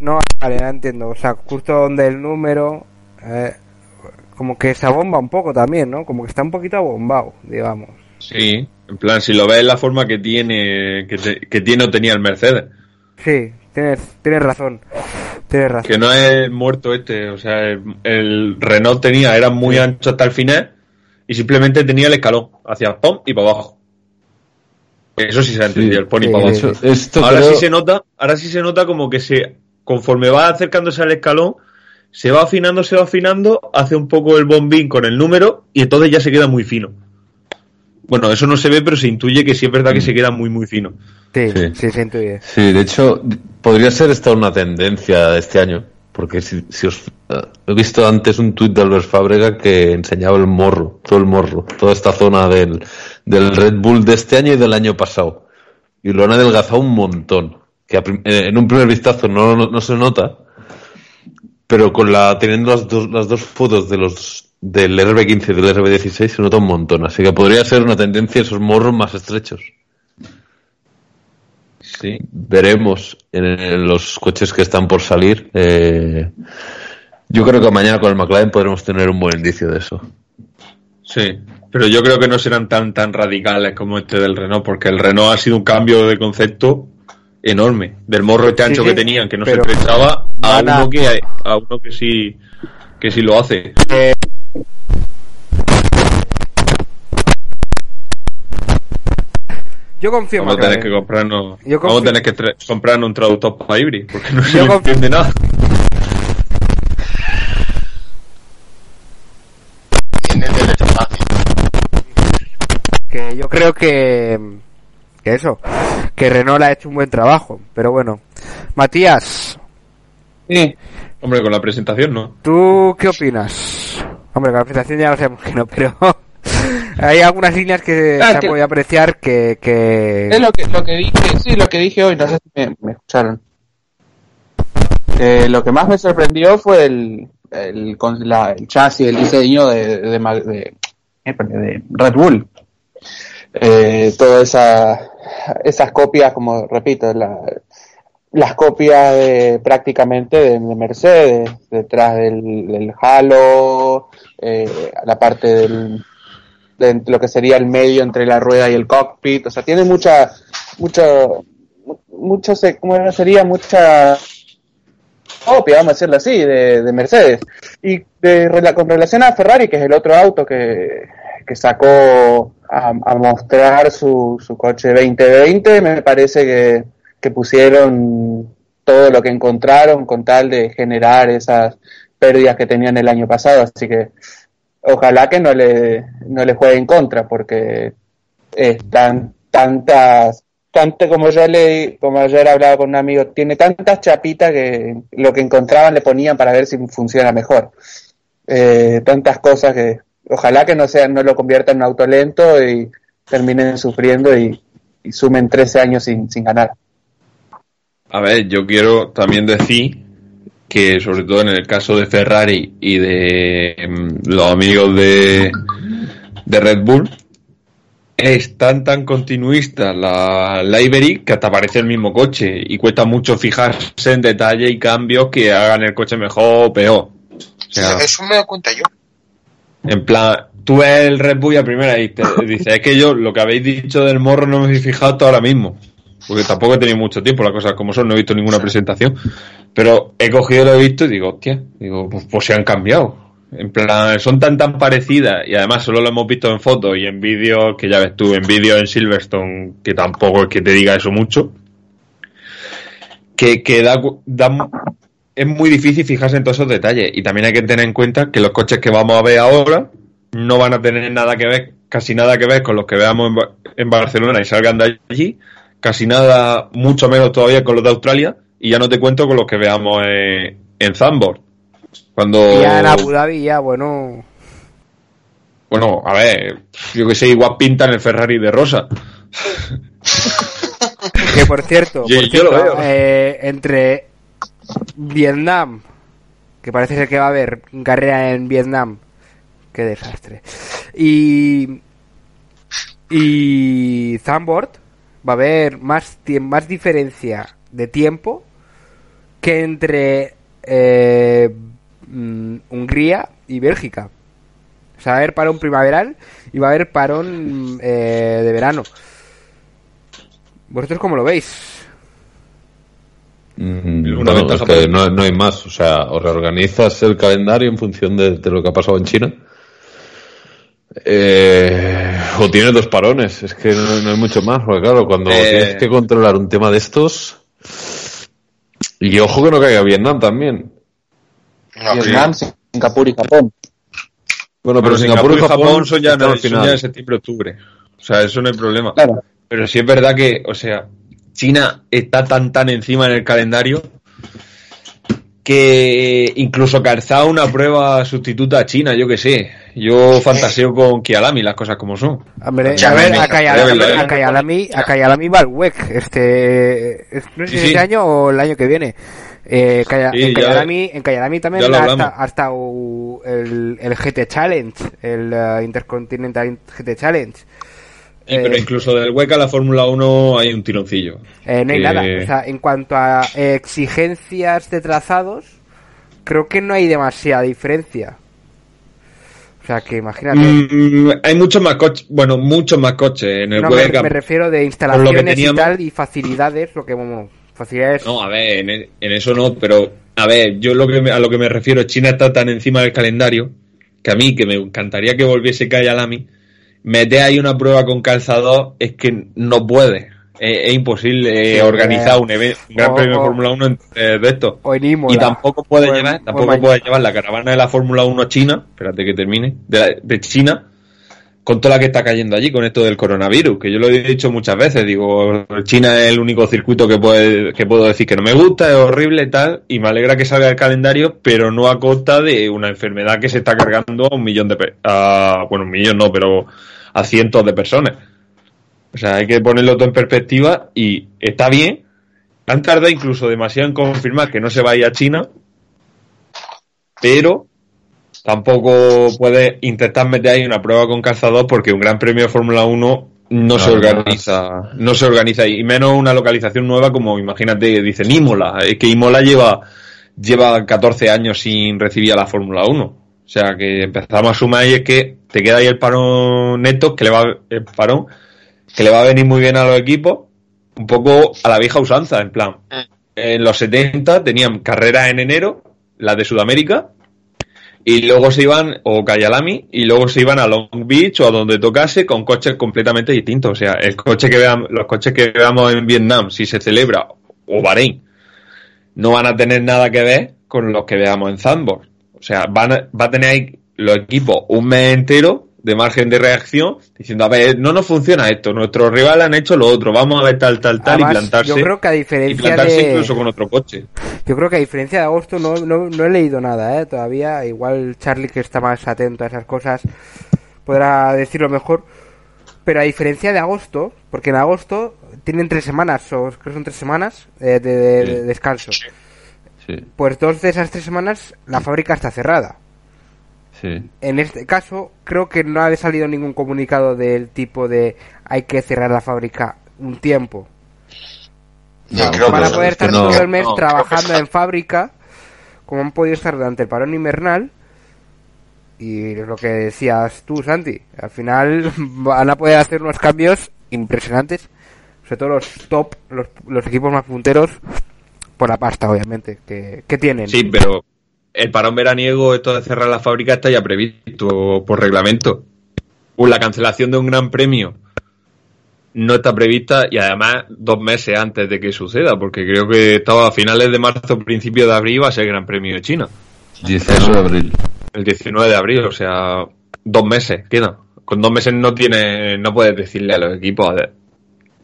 B: No, vale, ya entiendo. O sea, justo donde el número. eh, como que se abomba un poco también, ¿no? Como que está un poquito abombado, digamos.
E: Sí. En plan, si lo ves la forma que tiene, que, te- que tiene o tenía el Mercedes.
B: Sí, tienes, tienes razón. Tienes razón.
E: Que no es muerto este, o sea, el, el Renault tenía, era muy ancho hasta el final y simplemente tenía el escalón hacia pom y para abajo. Eso sí se ha entendido, el pony
B: Sí,
E: para abajo.
C: Esto
E: ahora
C: creo-
E: sí se nota, ahora sí se nota como que se, conforme va acercándose al escalón, se va afinando, se va afinando, hace un poco el bombín con el número y entonces ya se queda muy fino. Bueno, eso no se ve, pero se intuye que sí es verdad que se queda muy, muy fino.
B: Sí,
C: Sí.
B: sí, se intuye.
C: Sí, de hecho, podría ser esta una tendencia de este año. Porque si, si os eh, he visto antes un tuit de Albert Fábrega que enseñaba el morro, todo el morro, toda esta zona del, del Red Bull de este año y del año pasado. Y lo han adelgazado un montón. Que a prim- eh, en un primer vistazo no, no, no se nota, pero con la teniendo las dos, las dos fotos de los del RB15 y del RB16 se nota un montón. Así que podría ser una tendencia esos morros más estrechos.
E: Sí.
C: veremos en, en los coches que están por salir. Eh, yo creo que mañana con el McLaren podremos tener un buen indicio de eso.
E: Sí, pero yo creo que no serán tan tan radicales como este del Renault, porque el Renault ha sido un cambio de concepto enorme, del morro este ancho
B: sí,
E: que tenían, que no
B: pero
E: se estrechaba, a uno que a uno que sí que sí lo hace.
B: Yo confío en
E: Vamos tener que comprarnos,
B: Yo
E: vamos a
B: confío-
E: tener que comprarnos un traductor para Ibri, porque no se
B: confío-
E: entiende nada.
B: Que yo creo que que eso que Renault ha hecho un buen trabajo pero bueno Matías
F: Sí,
E: Hombre, con la presentación no.
B: ¿tú qué opinas? Hombre con la presentación ya lo sabemos que no pero hay algunas líneas que
F: Ah,
B: se
F: que-
B: puede apreciar que, que...
F: es lo que, lo que dije, sí, lo que dije hoy, no sé si me, me escucharon. Eh, lo que más me sorprendió fue el, el, con la- el chasis, el diseño de, de- eh, de Red Bull. Eh, todas esa, esas copias, como repito, la- las copias de, prácticamente de, de Mercedes, detrás del, halo, eh, la parte del, de lo que sería el medio entre la rueda y el cockpit, o sea, tiene mucha, mucho, mu- mucho, ¿cómo sería? Mucha copia, vamos a decirlo así, de, de Mercedes. Y de, con relación a Ferrari, que es el otro auto que, que sacó a, a mostrar su, su coche 2020, me parece que, que pusieron todo lo que encontraron con tal de generar esas pérdidas que tenían el año pasado, así que ojalá que no le, no le juegue en contra, porque están tantas, tanto como yo le, como ayer hablaba con un amigo, tiene tantas chapitas que lo que encontraban le ponían para ver si funciona mejor. Eh, tantas cosas que ojalá que no sea, no lo convierta en un auto lento y terminen sufriendo y, y sumen 13 años sin, sin ganar.
E: A ver, yo quiero también decir que sobre todo en el caso de Ferrari y de mm, los amigos de, de Red Bull, es tan tan continuista la, la que hasta parece el mismo coche y cuesta mucho fijarse en detalle y cambios que hagan el coche mejor o peor. O sea,
D: Eso me doy cuenta yo.
E: en plan, tú ves el Red Bull a primera y te dices, es que yo lo que habéis dicho del morro no me he fijado hasta ahora mismo. Porque tampoco he tenido mucho tiempo, las cosas como son, no he visto ninguna presentación. Pero he cogido, lo he visto y digo, hostia, digo, pues, pues se han cambiado. En plan, son tan tan parecidas y además solo lo hemos visto en fotos y en vídeos, que ya ves tú, en vídeos en Silverstone, que tampoco es que te diga eso mucho, que, que da, da- es muy difícil fijarse en todos esos detalles. Y también hay que tener en cuenta que los coches que vamos a ver ahora no van a tener nada que ver, casi nada que ver con los que veamos en, en Barcelona y salgan de allí, casi nada, mucho menos todavía con los de Australia, y ya no te cuento con los que veamos en, en Zandvoort. Cuando,
B: ya en Abu Dhabi ya bueno
E: bueno, a ver, yo que sé, igual pintan el Ferrari de rosa.
B: que por cierto,
E: Yo-
B: por
E: yo lo
B: cierto,
E: veo.
B: eh, entre Vietnam que parece ser que va a haber carrera en Vietnam qué desastre y y Zandvoort va a haber más más diferencia de tiempo que entre eh, mm, Hungría y Bélgica O sea, va a haber parón primaveral y va a haber parón eh, de verano. ¿Vosotros cómo lo veis?
C: Mm, bueno, es que no, no, hay más. O sea, o reorganizas el calendario en función de, de lo que ha pasado en China. Eh, o tienes dos parones. Es que no, no hay mucho más. Porque claro, cuando
E: Eh.
C: tienes que controlar un tema de estos. Y ojo que no caiga Vietnam también.
D: No,
F: Vietnam, Singapur y Japón.
C: Bueno, pero,
E: Pero
C: Singapur y Japón,
E: son ya, no,
C: al
E: son
C: final.
E: ya en septiembre-octubre. O sea, eso no hay problema.
F: Claro.
E: Pero sí es verdad que, o sea, China está tan tan encima en el calendario que incluso calzado una prueba sustituta a China, yo que sé. Yo fantaseo con Kialami, las cosas como son.
B: A ver, a
E: me-
B: a Kayalami, a Kayalami va el WEC, este, es- no sé si
E: Sí, sí.
B: este año o el año que viene. Eh, Kaya-
E: Sí,
B: en
E: ya-
B: Kayalami, en Kayalami también hasta, hasta el, el GT Challenge, el eh, Intercontinental GT Challenge.
E: Y, pero
B: Eh,
E: incluso del hueca a la Fórmula 1 hay un tironcillo.
B: Eh, no hay
E: Que-
B: nada. O sea, en cuanto a exigencias de trazados, creo que no hay demasiada diferencia. O sea, que imagínate.
E: Mm, hay muchos más coches, bueno, muchos más coches en el
B: no,
E: hueca.
B: me refiero de instalaciones
E: teníamos-
B: y tal y facilidades, lo que bueno, facilidades.
E: No, a ver, en, e- en eso no, pero a ver, yo lo que me- a lo que me refiero, China está tan encima del calendario que a mí, que me encantaría que volviese Kayalami, meter ahí una prueba con calzador es que no puede. Es, es imposible
B: Sí,
E: organizar
B: eh,
E: un, eve- un gran
B: o-
E: premio de Fórmula 1 en- eh, de esto.
B: Imola.
E: Y tampoco puede llevar, tampoco puede llevar la caravana de la Fórmula 1 China, espérate que termine, de, la- de China, con toda la que está cayendo allí con esto del coronavirus, que yo lo he dicho muchas veces, digo, China es el único circuito que puede, que puedo decir que no me gusta, es horrible y tal, y me alegra que salga el calendario, pero no a costa de una enfermedad que se está cargando a un millón de, a, bueno, un millón no, pero a cientos de personas. O sea, hay que ponerlo todo en perspectiva y está bien. Han tardado incluso demasiado en confirmar que no se va a ir a China, pero tampoco puede intentar meter ahí una prueba con calzador porque un gran premio de Fórmula 1 no, se
C: no,
E: organiza, no se organiza y menos una localización nueva como imagínate, dicen Imola, es que Imola lleva lleva 14 años sin recibir a la Fórmula 1. O sea que empezamos a sumar y es que te queda ahí el parón neto, que le va el parón, que le va a venir muy bien a los equipos, un poco a la vieja usanza, en plan. En los 70 tenían carreras en enero, las de Sudamérica, y luego se iban, o Cayalami, y luego se iban a Long Beach o a donde tocase con coches completamente distintos. O sea, el coche que veamos, los coches que veamos en Vietnam, si se celebra, o Bahrein, no van a tener nada que ver con los que veamos en Zandvoort. O sea, van a- va a tener ahí los equipos un mes entero de margen de reacción diciendo, a ver, no nos funciona esto, nuestros rivales han hecho lo otro, vamos a ver tal, tal, tal
B: Además,
E: y plantarse.
B: yo creo que a
E: y
B: diferencia
E: plantarse
B: de
E: incluso con otro coche.
B: yo creo que a diferencia de agosto no, no, no he leído nada, ¿eh? Todavía igual Charlie que está más atento a esas cosas podrá decirlo mejor. Pero a diferencia de agosto, porque en agosto tienen tres semanas, o creo que son tres semanas eh, de, de-
C: Sí.
B: de descanso.
C: Sí,
B: Pues dos de esas tres semanas la fábrica está cerrada.
C: sí.
B: En este caso, creo que no ha salido ningún comunicado del tipo de hay que cerrar la fábrica un tiempo.
C: No,
D: creo
B: Para
C: pero
B: poder estar
C: no-
B: todo el mes
E: no,
B: trabajando en fábrica, como han podido estar durante el parón invernal. Y es lo que decías tú, Santi. Al final van a poder hacer unos cambios impresionantes. Sobre todo los top, los, los equipos más punteros, por la pasta, obviamente, que, que tienen.
E: Sí, pero el parón veraniego, esto de cerrar la fábrica, está ya previsto por reglamento. Pues la cancelación de un gran premio no está prevista y además dos meses antes de que suceda, porque creo que estaba a finales de marzo, principio de abril, va a ser el Gran Premio de China.
C: 19 de abril.
E: El 19 de abril, o sea, dos meses. Con dos meses no tiene, no puedes decirle a los equipos a-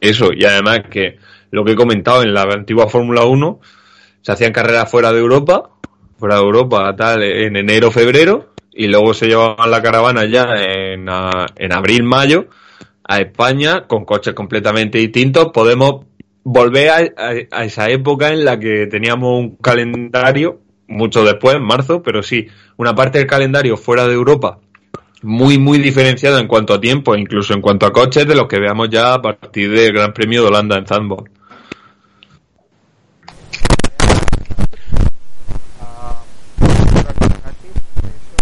E: eso. Y además que lo que he comentado en la antigua Fórmula 1, se hacían carreras fuera de Europa, fuera de Europa, tal, en enero, febrero, y luego se llevaban la caravana ya en, a- en abril, mayo, a España, con coches completamente distintos. Podemos volver a esa época en la que teníamos un calendario, mucho después, en marzo, pero sí, una parte del calendario fuera de Europa, muy, muy diferenciado en cuanto a tiempo, incluso en cuanto a coches, de los que veamos ya a partir del Gran Premio de Holanda en Zandvoort.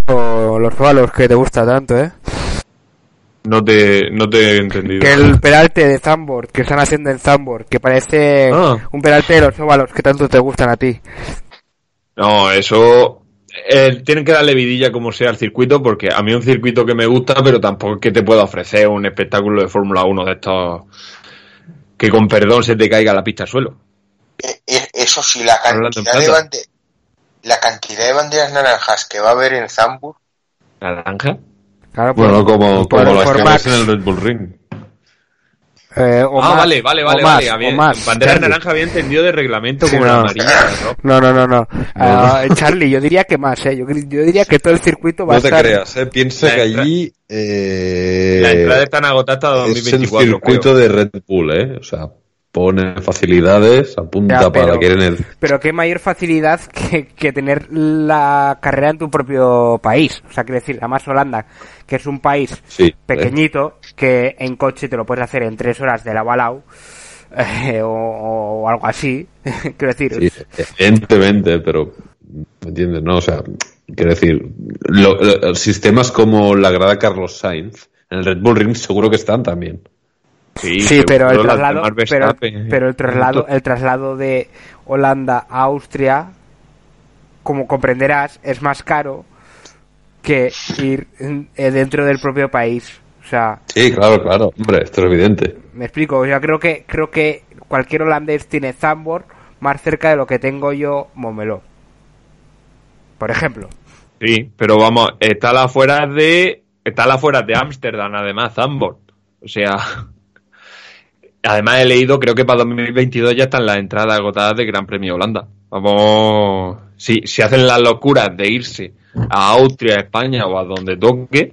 B: O los óvalos que te gusta tanto, ¿eh?
E: No te, no te he entendido.
B: Que el peralte de Zambor, que están haciendo en Zambor, que parece
E: Ah.
B: un peralte de los óvalos que tanto te gustan a ti.
E: No, eso. eh, tienen que darle vidilla como sea al circuito, porque a mí es un circuito que me gusta, pero tampoco es que te pueda ofrecer un espectáculo de Fórmula 1 de estos. que con perdón se te caiga la pista al suelo.
D: Eh, eh, Eso sí, la cantidad de, bande- la cantidad de banderas naranjas que va a haber en Zambur,
E: ¿Naranja?
B: Claro,
C: Bueno,
B: por-
C: como,
B: por-
C: como las
B: por
C: que ves en el Red Bull Ring.
B: eh, o
E: ah,
B: más,
E: vale, vale,
B: o
E: vale,
B: más,
E: vale.
B: o
E: Había,
B: más,
E: bandera
B: Charlie.
E: naranja había entendido de reglamento
B: Sí,
E: como
B: no.
E: la amarilla, ¿no?
B: No, no, no, no. Ah, Charlie, yo diría que más, ¿eh? Yo, diría que todo el circuito va
C: No
B: a
C: te
B: estar...
C: creas, ¿eh? Piensa
E: La
C: que
E: entra-
C: allí eh,
E: La entrada está agotada hasta
C: es el
E: 2024.
C: circuito
E: creo.
C: de Red Bull, ¿eh? O sea, pone facilidades, apunta
B: Ya, pero-
C: para que en el...
B: Pero qué mayor facilidad que, que tener la carrera en tu propio país. O sea, quiero decir, además Holanda, que es un país
C: Sí, ¿eh?
B: pequeñito, que en coche te lo puedes hacer en tres horas de la Balau, eh, o, o algo así. quiero decir,
C: Sí, evidentemente, pero ¿me entiendes? No, o sea, quiero decir, lo- lo- sistemas como la grada Carlos Sainz en el Red Bull Ring seguro que están también.
B: Sí, pero el traslado, pero, el traslado, el traslado de Holanda a Austria, como comprenderás, es más caro que ir eh, dentro del propio país. O sea,
C: Sí, claro, claro, hombre, esto es evidente.
B: me explico. O sea, creo que creo que cualquier holandés tiene Zambor más cerca de lo que tengo yo Momeló. Por ejemplo.
E: Sí, pero vamos, está la afuera de. Está la afuera de Ámsterdam, además, Zandvoort. O sea. Además he leído, creo que para 2022 ya están las entradas agotadas de Gran Premio Holanda. Vamos. Si, si hacen las locuras de irse a Austria, a España o a donde toque,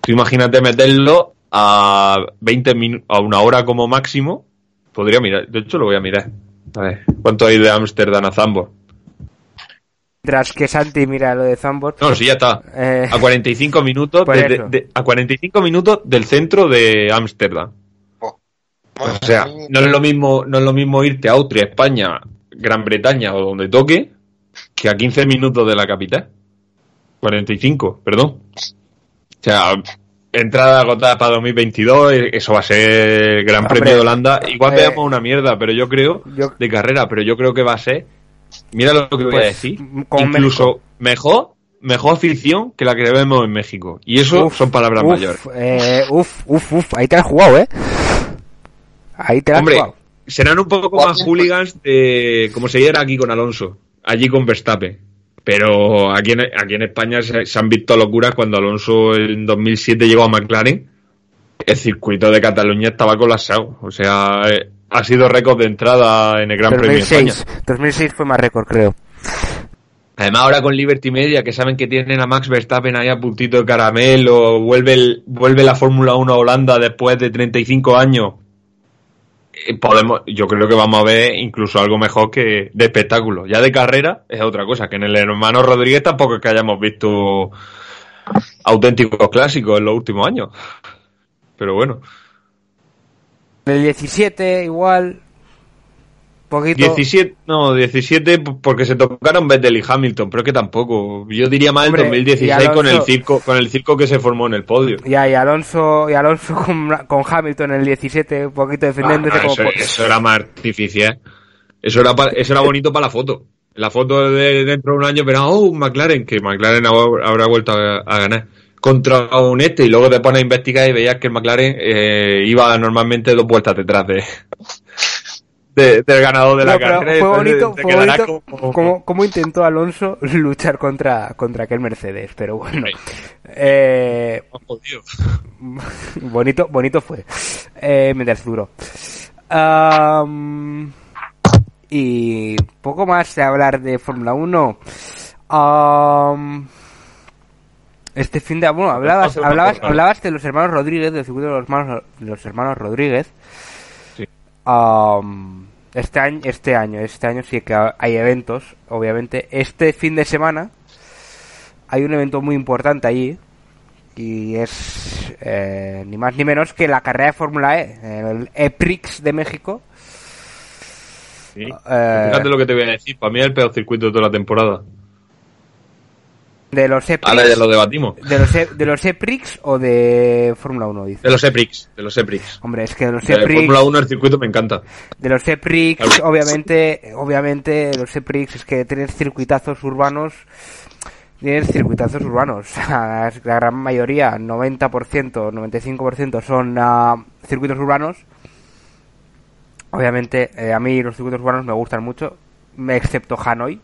E: tú imagínate meterlo a 20 minutos, a una hora como máximo. Podría mirar, de hecho lo voy a mirar. A ver, ¿cuánto hay de Ámsterdam a Zandvoort?
B: Tras que Santi mira lo de Zambor.
E: No, sí, ya está.
B: eh,
E: A 45 minutos de- a 45 minutos del centro de Ámsterdam. O sea, no es lo mismo no es lo mismo irte a Austria, España, Gran Bretaña o donde toque que a 15 minutos de la capital. 45, perdón. O sea, entrada agotada para 2022, eh, eso va a ser Gran
B: Hombre,
E: Premio de Holanda. Igual
B: eh,
E: veamos una mierda, pero yo creo
B: yo-
E: de carrera, pero yo creo que va a ser Mira lo que voy a
B: Pues,
E: decir.
B: con
E: Incluso mejor mejor afición que la que vemos en México. Y eso
B: Uf,
E: son palabras
B: uf,
E: mayores.
B: eh, uf, uf, uf, ahí te has jugado, ¿eh? Ahí te la
E: Hombre,
B: jugado.
E: serán un poco más hooligans de como se diera aquí con Alonso, allí con Verstappen. Pero aquí en, aquí en España se, se han visto locuras cuando Alonso en 2007 llegó a McLaren. El circuito de Cataluña estaba colapsado. O sea, eh, ha sido récord de entrada en el Gran Premio de España.
B: 2006, 2006 fue más récord, creo.
E: Además, ahora con Liberty Media, que saben que tienen a Max Verstappen ahí a puntito de caramelo, vuelve, el- vuelve la Fórmula 1 a Holanda después de 35 años. Eh, Podemos, yo creo que vamos a ver incluso algo mejor que de espectáculo. Ya de carrera es otra cosa, que en el hermano Rodríguez tampoco es que hayamos visto auténticos clásicos en los últimos años. Pero bueno,
B: En el 17 igual, poquito.
E: 17, no, 17 porque se tocaron Vettel y Hamilton, pero es que tampoco. Yo diría más
B: Hombre,
E: el 2016
B: y Alonso-
E: con el circo, con el circo que se formó en el podio.
B: Ya, y Alonso, y Alonso con, con Hamilton en el 17, un poquito defendiéndose
E: Ah,
B: como...
E: eso,
B: po-
E: eso era más artificial. Eso era, pa- eso era bonito para la foto. La foto de dentro de un año verá, oh, McLaren, que McLaren habrá habrá vuelto a, a ganar. Contra un este, y luego te pones a investigar y veías que el McLaren eh, iba normalmente dos vueltas detrás de, de- del ganador de la
B: No, pero
E: carrera.
B: fue bonito, fue bonito
E: como-
B: como, como intentó Alonso luchar contra, contra aquel Mercedes, pero bueno. Eh,
E: Jodido.
B: bonito, bonito fue. Eh, mientras duró. Am, y poco más de hablar de Fórmula 1. Am, este fin de bueno, hablabas, hablabas, hablabas de los hermanos Rodríguez, del circuito de los hermanos, de los hermanos Rodríguez. Am, este año, este año, este año sí que hay eventos, obviamente. Este fin de semana hay un evento muy importante allí y es eh, ni más ni menos que la carrera de Fórmula E, el EPRIX de México.
E: Sí.
B: Eh,
E: Fíjate lo que te voy a decir. Para mí es el peor circuito de toda la temporada.
B: De los
E: Ahora ya
B: E-Prix,
E: lo debatimos.
B: de los, E- de los E-Prix o de Fórmula 1, dice.
E: De los EPRIX, de los EPRIX.
B: Hombre, es que de los
E: De
B: E-Prix,
E: Fórmula 1 el circuito me encanta.
B: de los E-Prix, obviamente, obviamente, los E-Prix es que tienes circuitazos urbanos, tienes circuitazos urbanos, la gran mayoría, 90%, 95% son ah, circuitos urbanos. Obviamente, eh, a mí los circuitos urbanos me gustan mucho, excepto Hanoi.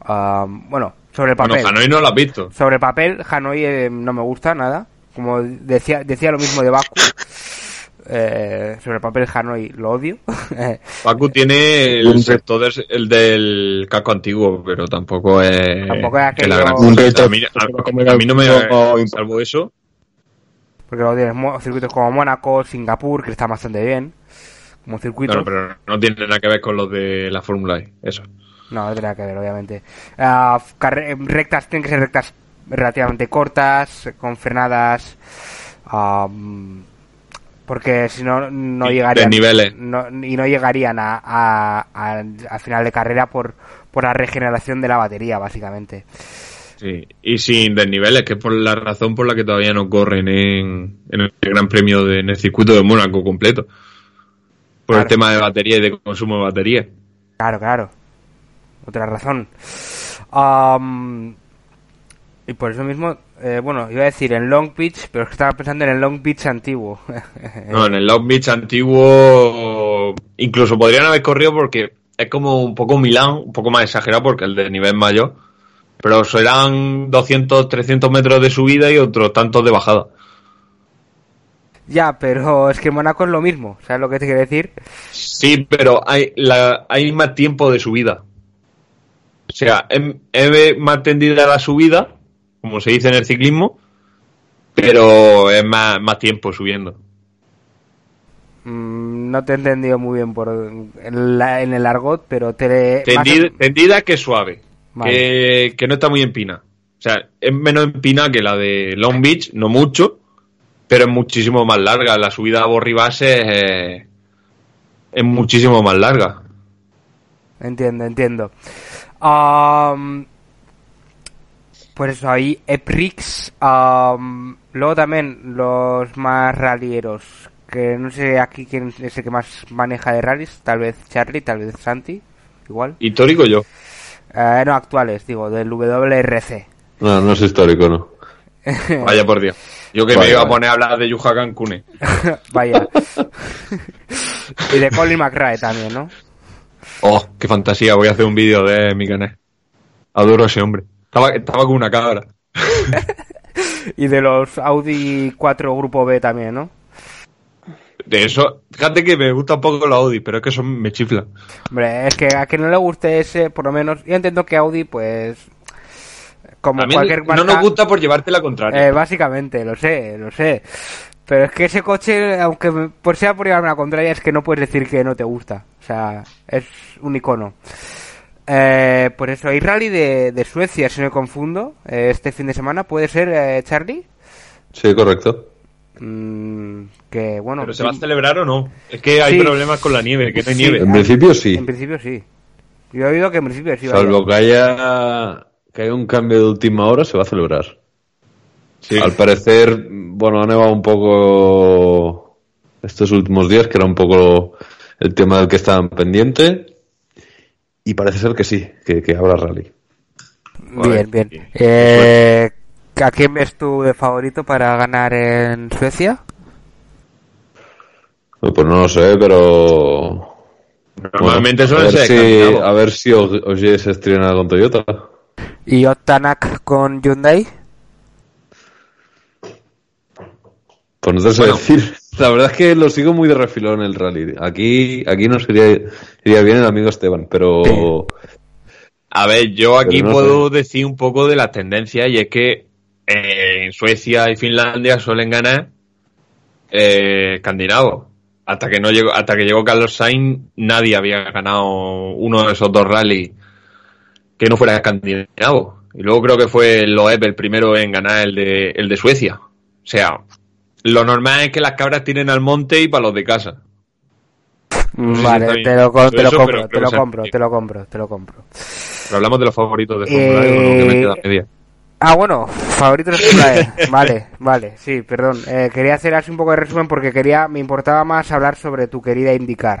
B: Ah, bueno, sobre el papel.
E: Bueno, Hanoi no lo has visto.
B: Sobre el papel, Hanoi eh, no me gusta nada. Como decía, decía lo mismo de Baku. Eh, sobre el papel, Hanoi lo odio.
E: Baku tiene el sector del, el del casco antiguo, pero tampoco es,
B: Tampoco es
E: que la
B: aquello-
E: gran
F: Un
E: cosa.
F: reto-
E: A mí, a- a mí no me salvo eso.
B: porque lo tienes circuitos como Mónaco, Singapur, que están bastante bien. Como circuitos.
E: Claro, pero no tiene nada que ver con los de la Fórmula E. Eso.
B: No, no tiene nada que ver, obviamente. Ah, carre- rectas, tienen que ser rectas relativamente cortas, con frenadas. porque si no, no llegarían.
E: desniveles.
B: no- y no llegarían a, a, a- al final de carrera por, por la regeneración de la batería, básicamente.
E: Sí. Y sin desniveles, que es por la razón por la que todavía no corren en, en el Gran Premio de, en el circuito de Mónaco completo. Por
B: Claro.
E: el tema de batería y de consumo de batería.
B: Claro, claro. Otra razón. Y por eso mismo, eh, bueno, iba a decir en Long Beach, pero es que estaba pensando en el Long Beach antiguo.
E: No, en el Long Beach antiguo incluso podrían haber corrido porque es como un poco Milán, un poco más exagerado porque el de nivel mayor, pero serán 200, 300 metros de subida y otros tantos de bajada.
B: ya, pero es que Mónaco es lo mismo, ¿sabes lo que te quiero decir?
E: Sí, pero hay, la, hay más tiempo de subida. O sea, es, más tendida la subida, como se dice en el ciclismo, pero es más, más tiempo subiendo.
B: Mm, no te he entendido muy bien por en, la- en el argot, pero te...
E: Tendida,
B: más
E: tendida que suave,
B: Vale.
E: que, que no está muy empina. O sea, es menos empina que la de Long Beach, no mucho, pero es muchísimo más larga. La subida a Borribase es, es muchísimo más larga.
B: Entiendo, entiendo. Am, pues eso, ahí Eprix. am, luego también los más rallieros. Que no sé aquí quién es el que más maneja de rallies. Tal vez Charlie, tal vez Santi. Igual.
E: Histórico yo.
B: Eh, no, actuales, digo, del WRC.
C: No, no es histórico, no.
E: Vaya por Dios. Yo que
C: Vale,
E: me iba a poner a hablar de Yuha Cancune.
B: Vaya. y de Colin McRae también, ¿no?
E: Oh, qué fantasía. Voy a hacer un vídeo de mi canal. Adoro a ese hombre. Estaba, estaba con una cabra.
B: Y de los Audi 4 Grupo B también, ¿no?
E: De eso, fíjate que me gusta un poco la Audi, pero es que eso me chifla.
B: Hombre, es que a que no le guste ese, por lo menos, yo entiendo que Audi, pues, como cualquier
E: no
B: marca,
E: nos gusta por llevarte la contraria.
B: eh, básicamente, lo sé, lo sé. Pero es que ese coche, aunque por sea por llevarme la contraria, es que no puedes decir que no te gusta. O sea, es un icono. Eh, por eso, hay rally de, de Suecia, si no me confundo, eh, este fin de semana. ¿Puede ser, eh, Charlie?
C: Sí, correcto.
B: Mm, que, bueno...
E: ¿Pero se va a celebrar o no? Es que hay
B: Sí.
E: problemas con la nieve, que no hay
B: Sí.
E: nieve.
C: En principio sí.
B: En principio sí. Yo he oído que en principio sí.
C: Salvo que haya, que haya un cambio de última hora, se va a celebrar.
E: Sí.
C: Al parecer, bueno, ha nevado un poco estos últimos días, que era un poco el tema del que estaban pendientes. Y parece ser que sí, que, que habrá rally.
B: Bien, bien. Eh, ¿A quién ves tú de favorito para ganar en Suecia?
C: Pues no lo sé, pero.
E: Normalmente
C: bueno, a
E: suele
C: ver
E: ser
C: si. A ver si O- Ogier se estrena con Toyota.
B: ¿Y Otanak con Hyundai?
C: Pues no te sé
E: Bueno.
C: decir. La verdad es que lo sigo muy de refilón el rally. Aquí, aquí nos iría, iría bien el amigo Esteban, pero.
E: A ver, yo aquí
C: no
E: puedo decir un poco de las tendencias y es que eh, en Suecia y Finlandia suelen ganar eh, escandinavos. Hasta que no llegó, hasta que llegó Carlos Sainz, nadie había ganado uno de esos dos rallies que no fuera escandinavo. Y luego creo que fue Loeb el primero en ganar el de, el de Suecia. O sea, lo normal es que las cabras tiren al monte y para los de casa. No si
B: vale, te lo, co-
E: dicho
B: te lo compro, te lo
E: ha
B: compro, te lo compro, te lo compro.
E: Pero hablamos de los favoritos de Fórmula E, que me queda media.
B: Ah, bueno, favoritos de Fórmula E. Vale, vale, sí, perdón. Eh, quería hacer así un poco de resumen porque quería, me importaba más hablar sobre tu querida IndyCar.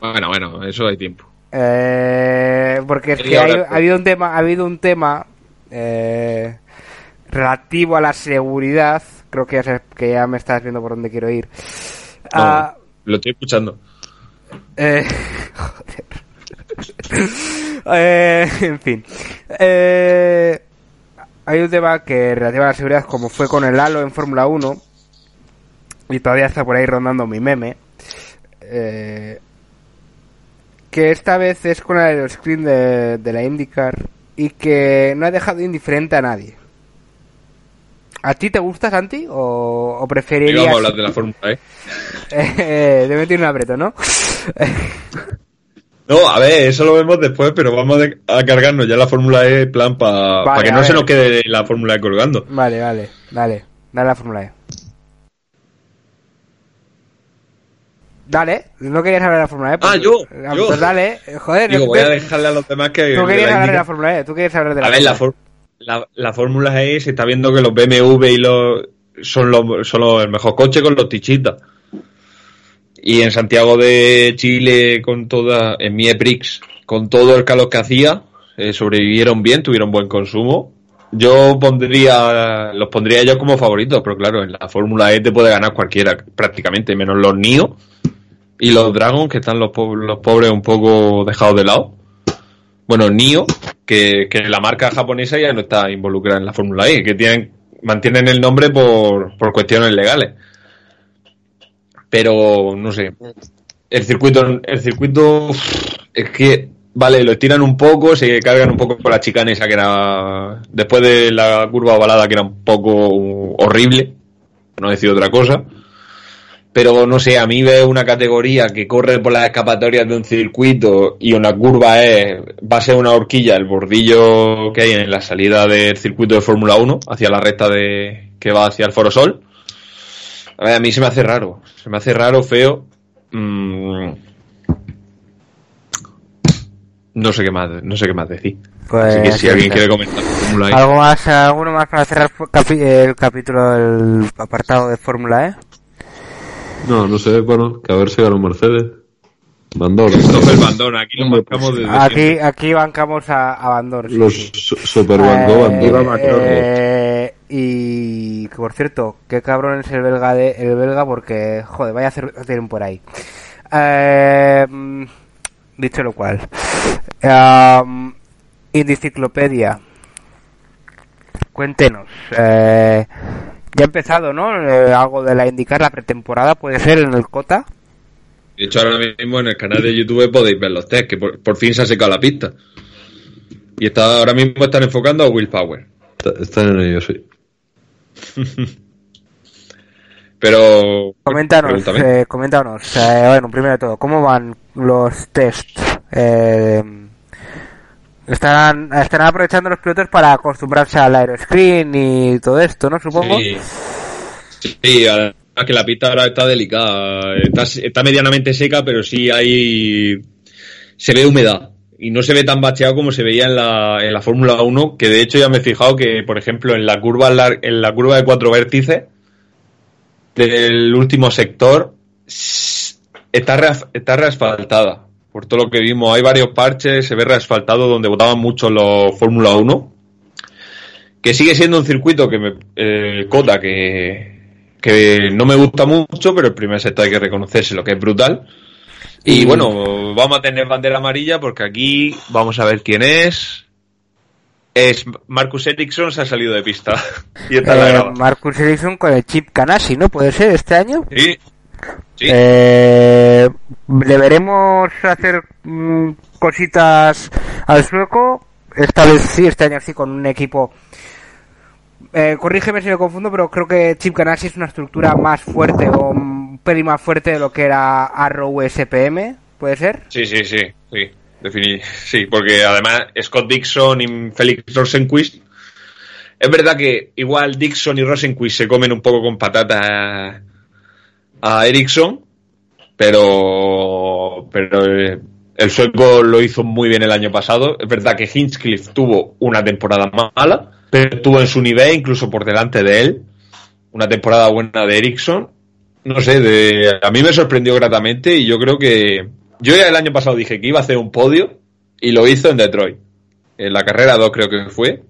E: Bueno, bueno, eso hay tiempo.
B: Eh, porque es que
E: Quería hablar-
B: ha habido un tema, ha habido un tema eh, relativo a la seguridad. Creo que ya, sé- que ya me estás viendo por dónde quiero ir.
E: No,
B: Ah,
E: Lo estoy escuchando.
B: eh, joder. Eh, en fin. Eh, hay un tema que relativo a la seguridad, como fue con el Halo en Fórmula 1, y todavía está por ahí rondando mi meme. eh, que esta vez es con el aeroscreen de, de la IndyCar y que no ha dejado indiferente a nadie. ¿A ti te gusta, Santi? ¿O, o preferirías...?
E: vamos a hablar de la Fórmula E.
B: Eh, de meter un apreto, ¿no?
E: No, a ver, eso lo vemos después, pero vamos a cargarnos ya la Fórmula E, plan, para
B: Vale,
E: que
B: a
E: no se nos quede la Fórmula E colgando.
B: Vale, vale, dale. Dale la Fórmula E. Dale, no querías hablar de la Fórmula E. pues-
E: Ah, yo,
B: Ah,
E: yo.
B: Pues dale, eh, joder.
E: Digo, voy a dejarle a los demás que...
B: Tú querías
E: la
B: hablar de la Fórmula E, tú quieres hablar de la
E: A ver, la,
B: Fórmula
E: for- la, la Fórmula E se está viendo que los BMW y los son los son los- el mejor coche con los tichitas. Y en Santiago de Chile, con toda, en Mieprix, con todo el calor que hacía, eh, sobrevivieron bien, tuvieron buen consumo. Yo pondría, los pondría yo como favoritos, pero claro, en la Fórmula E te puede ganar cualquiera, prácticamente, menos los NIO y los Dragon, que están los, po- los pobres un poco dejados de lado. Bueno, NIO, que, que la marca japonesa ya no está involucrada en la Fórmula E, que tienen, mantienen el nombre por, por cuestiones legales. Pero, no sé. El circuito, el circuito, es que, vale, lo estiran un poco, se cargan un poco con la chicana esa que era, después de la curva ovalada que era un poco horrible, no decir otra cosa. Pero no sé, a mí ve una categoría que corre por las escapatorias de un circuito y una curva es, va a ser una horquilla, el bordillo que hay en la salida del circuito de Fórmula 1 hacia la recta de, que va hacia el Foro Sol. A ver, a mí se me hace raro, se me hace raro, feo. Mm, no sé qué más, no sé qué más decir.
B: Pues,
E: Así que si alguien quiere comentar Fórmula E.
B: ¿Algo más, alguno más para cerrar el capítulo del apartado de Fórmula E?
C: No, no sé, bueno, que a ver si gana un Mercedes. Bandor.
E: Christopher Bandón, aquí lo
C: Hombre,
E: marcamos desde
B: Aquí,
E: siempre.
B: aquí bancamos a, a Bandor. sí,
C: Los
B: sí.
C: Super Bandor,
B: Eh,
C: Bandor.
B: eh, y por cierto, qué cabrón es el belga de, el belga porque joder, vaya a hacer tienen por ahí. Eh, mm, dicho lo cual, um, Indiciclopedia. Cuéntenos. eh, ya ha empezado, ¿no? Eh, algo de la indicar la pretemporada puede ser en el Cota.
E: De hecho, ahora mismo en el canal de YouTube podéis ver los test, que por, por fin se ha secado la pista. Y está, ahora mismo están enfocando a Willpower.
C: Está- Están en ello, sí.
E: Pero.
B: Coméntanos, eh, coméntanos, eh, bueno, primero de todo, ¿cómo van los tests? Eh, estarán, estarán aprovechando los pilotos para acostumbrarse al aeroscreen y todo esto, ¿no? Supongo.
E: Sí, sí además que la pista ahora está delicada. Está, está medianamente seca, pero sí hay. Se ve humedad. Y no se ve tan bacheado como se veía en la, en la Fórmula 1, que de hecho ya me he fijado que, por ejemplo, en la curva, en la curva de cuatro vértices del último sector está, reas- está reasfaltada. Por todo lo que vimos, hay varios parches, se ve reasfaltado donde votaban mucho los Fórmula 1 que sigue siendo un circuito que me, eh, Cota que, que no me gusta mucho, pero el primer sector hay que reconocerse lo que es brutal. Y
B: Y-
E: bueno, vamos a tener bandera amarilla porque aquí vamos a ver quién es. Es Marcus Ericsson, se ha salido de pista. y está
B: Eh. Marcus Ericsson con el chip Canasi, ¿no? ¿Puede ser este año?
E: Sí, sí.
B: Eh, ¿Le veremos hacer mm, cositas al sueco? Esta vez sí, este año sí, con un equipo. Eh, corrígeme si me confundo, pero creo que Chip Ganassi es una estructura más fuerte o un pelín más fuerte de lo que era Arrow SPM, ¿puede ser?
E: Sí, sí, sí, sí, defini- sí, porque además Scott Dixon y Felix Rosenquist, es verdad que igual Dixon y Rosenquist se comen un poco con patata a, Ericsson, pero, pero eh, el sueco lo hizo muy bien el año pasado. Es verdad que Hinchcliffe tuvo una temporada mala, pero estuvo en su nivel, incluso por delante de él. Una temporada buena de Ericsson. No sé, de, a mí me sorprendió gratamente y yo creo que. Yo ya el año pasado dije que iba a hacer un podio y lo hizo en Detroit. En la carrera 2 creo que fue.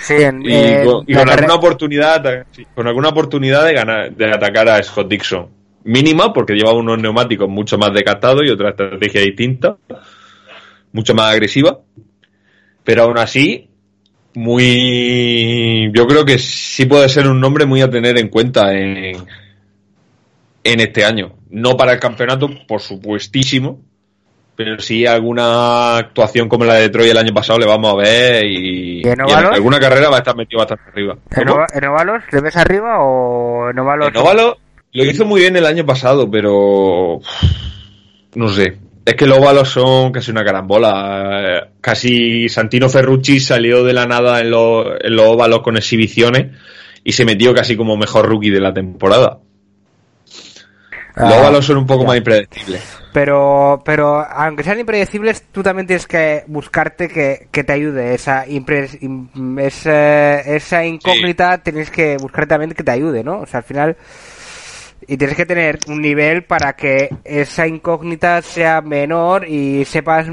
B: Sí, en,
E: Y, con, y alguna oportunidad con alguna oportunidad de ganar de atacar a Scott Dixon. Mínima porque llevaba unos neumáticos mucho más decatados y otra estrategia distinta mucho más agresiva. Pero aún así muy yo creo que sí puede ser un nombre muy a tener en cuenta en en este año. No para el campeonato por supuestísimo pero sí alguna actuación como la de Detroit el año pasado le vamos a ver y,
B: ¿Y en
E: y en
B: óvalos?
E: alguna carrera va a estar metido bastante arriba.
B: ¿En,
E: ¿Cómo?
B: Ova- en Ovalos le ves arriba o en Ovalos?
E: En óvalo lo hizo muy bien el año pasado, pero no sé. Es que los óvalos son casi una carambola. Eh, Casi Santino Ferrucci salió de la nada en los, en los óvalos con exhibiciones y se metió casi como mejor rookie de la temporada. Los
B: Ah,
E: óvalos son un poco
B: ya.
E: más impredecibles.
B: Pero, pero aunque sean impredecibles, tú también tienes que buscarte que, que te ayude. Esa, impre- im- esa, esa incógnita tienes que buscar también que te ayude, ¿no? O sea, al final. Y tienes que tener un nivel para que esa incógnita sea menor y sepas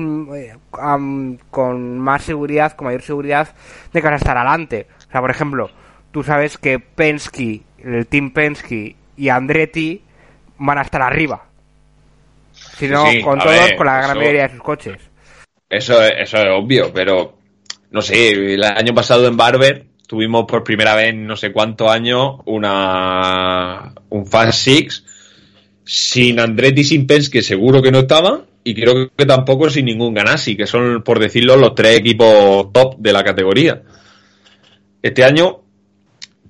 B: am, con más seguridad, con mayor seguridad, de que vas a estar adelante. O sea, por ejemplo, tú sabes que Penske, el team Penske y Andretti van a estar arriba. Si no,
E: Sí,
B: con todos,
E: ver,
B: con la gran
E: eso-
B: mayoría de sus coches.
E: Eso, es- eso es obvio, pero no sé, el año pasado en Barber tuvimos por primera vez en no sé cuántos años una un Fast Six sin Andretti y sin Penske seguro que no estaban y creo que tampoco sin ningún Ganassi, que son por decirlo los tres equipos top de la categoría. Este año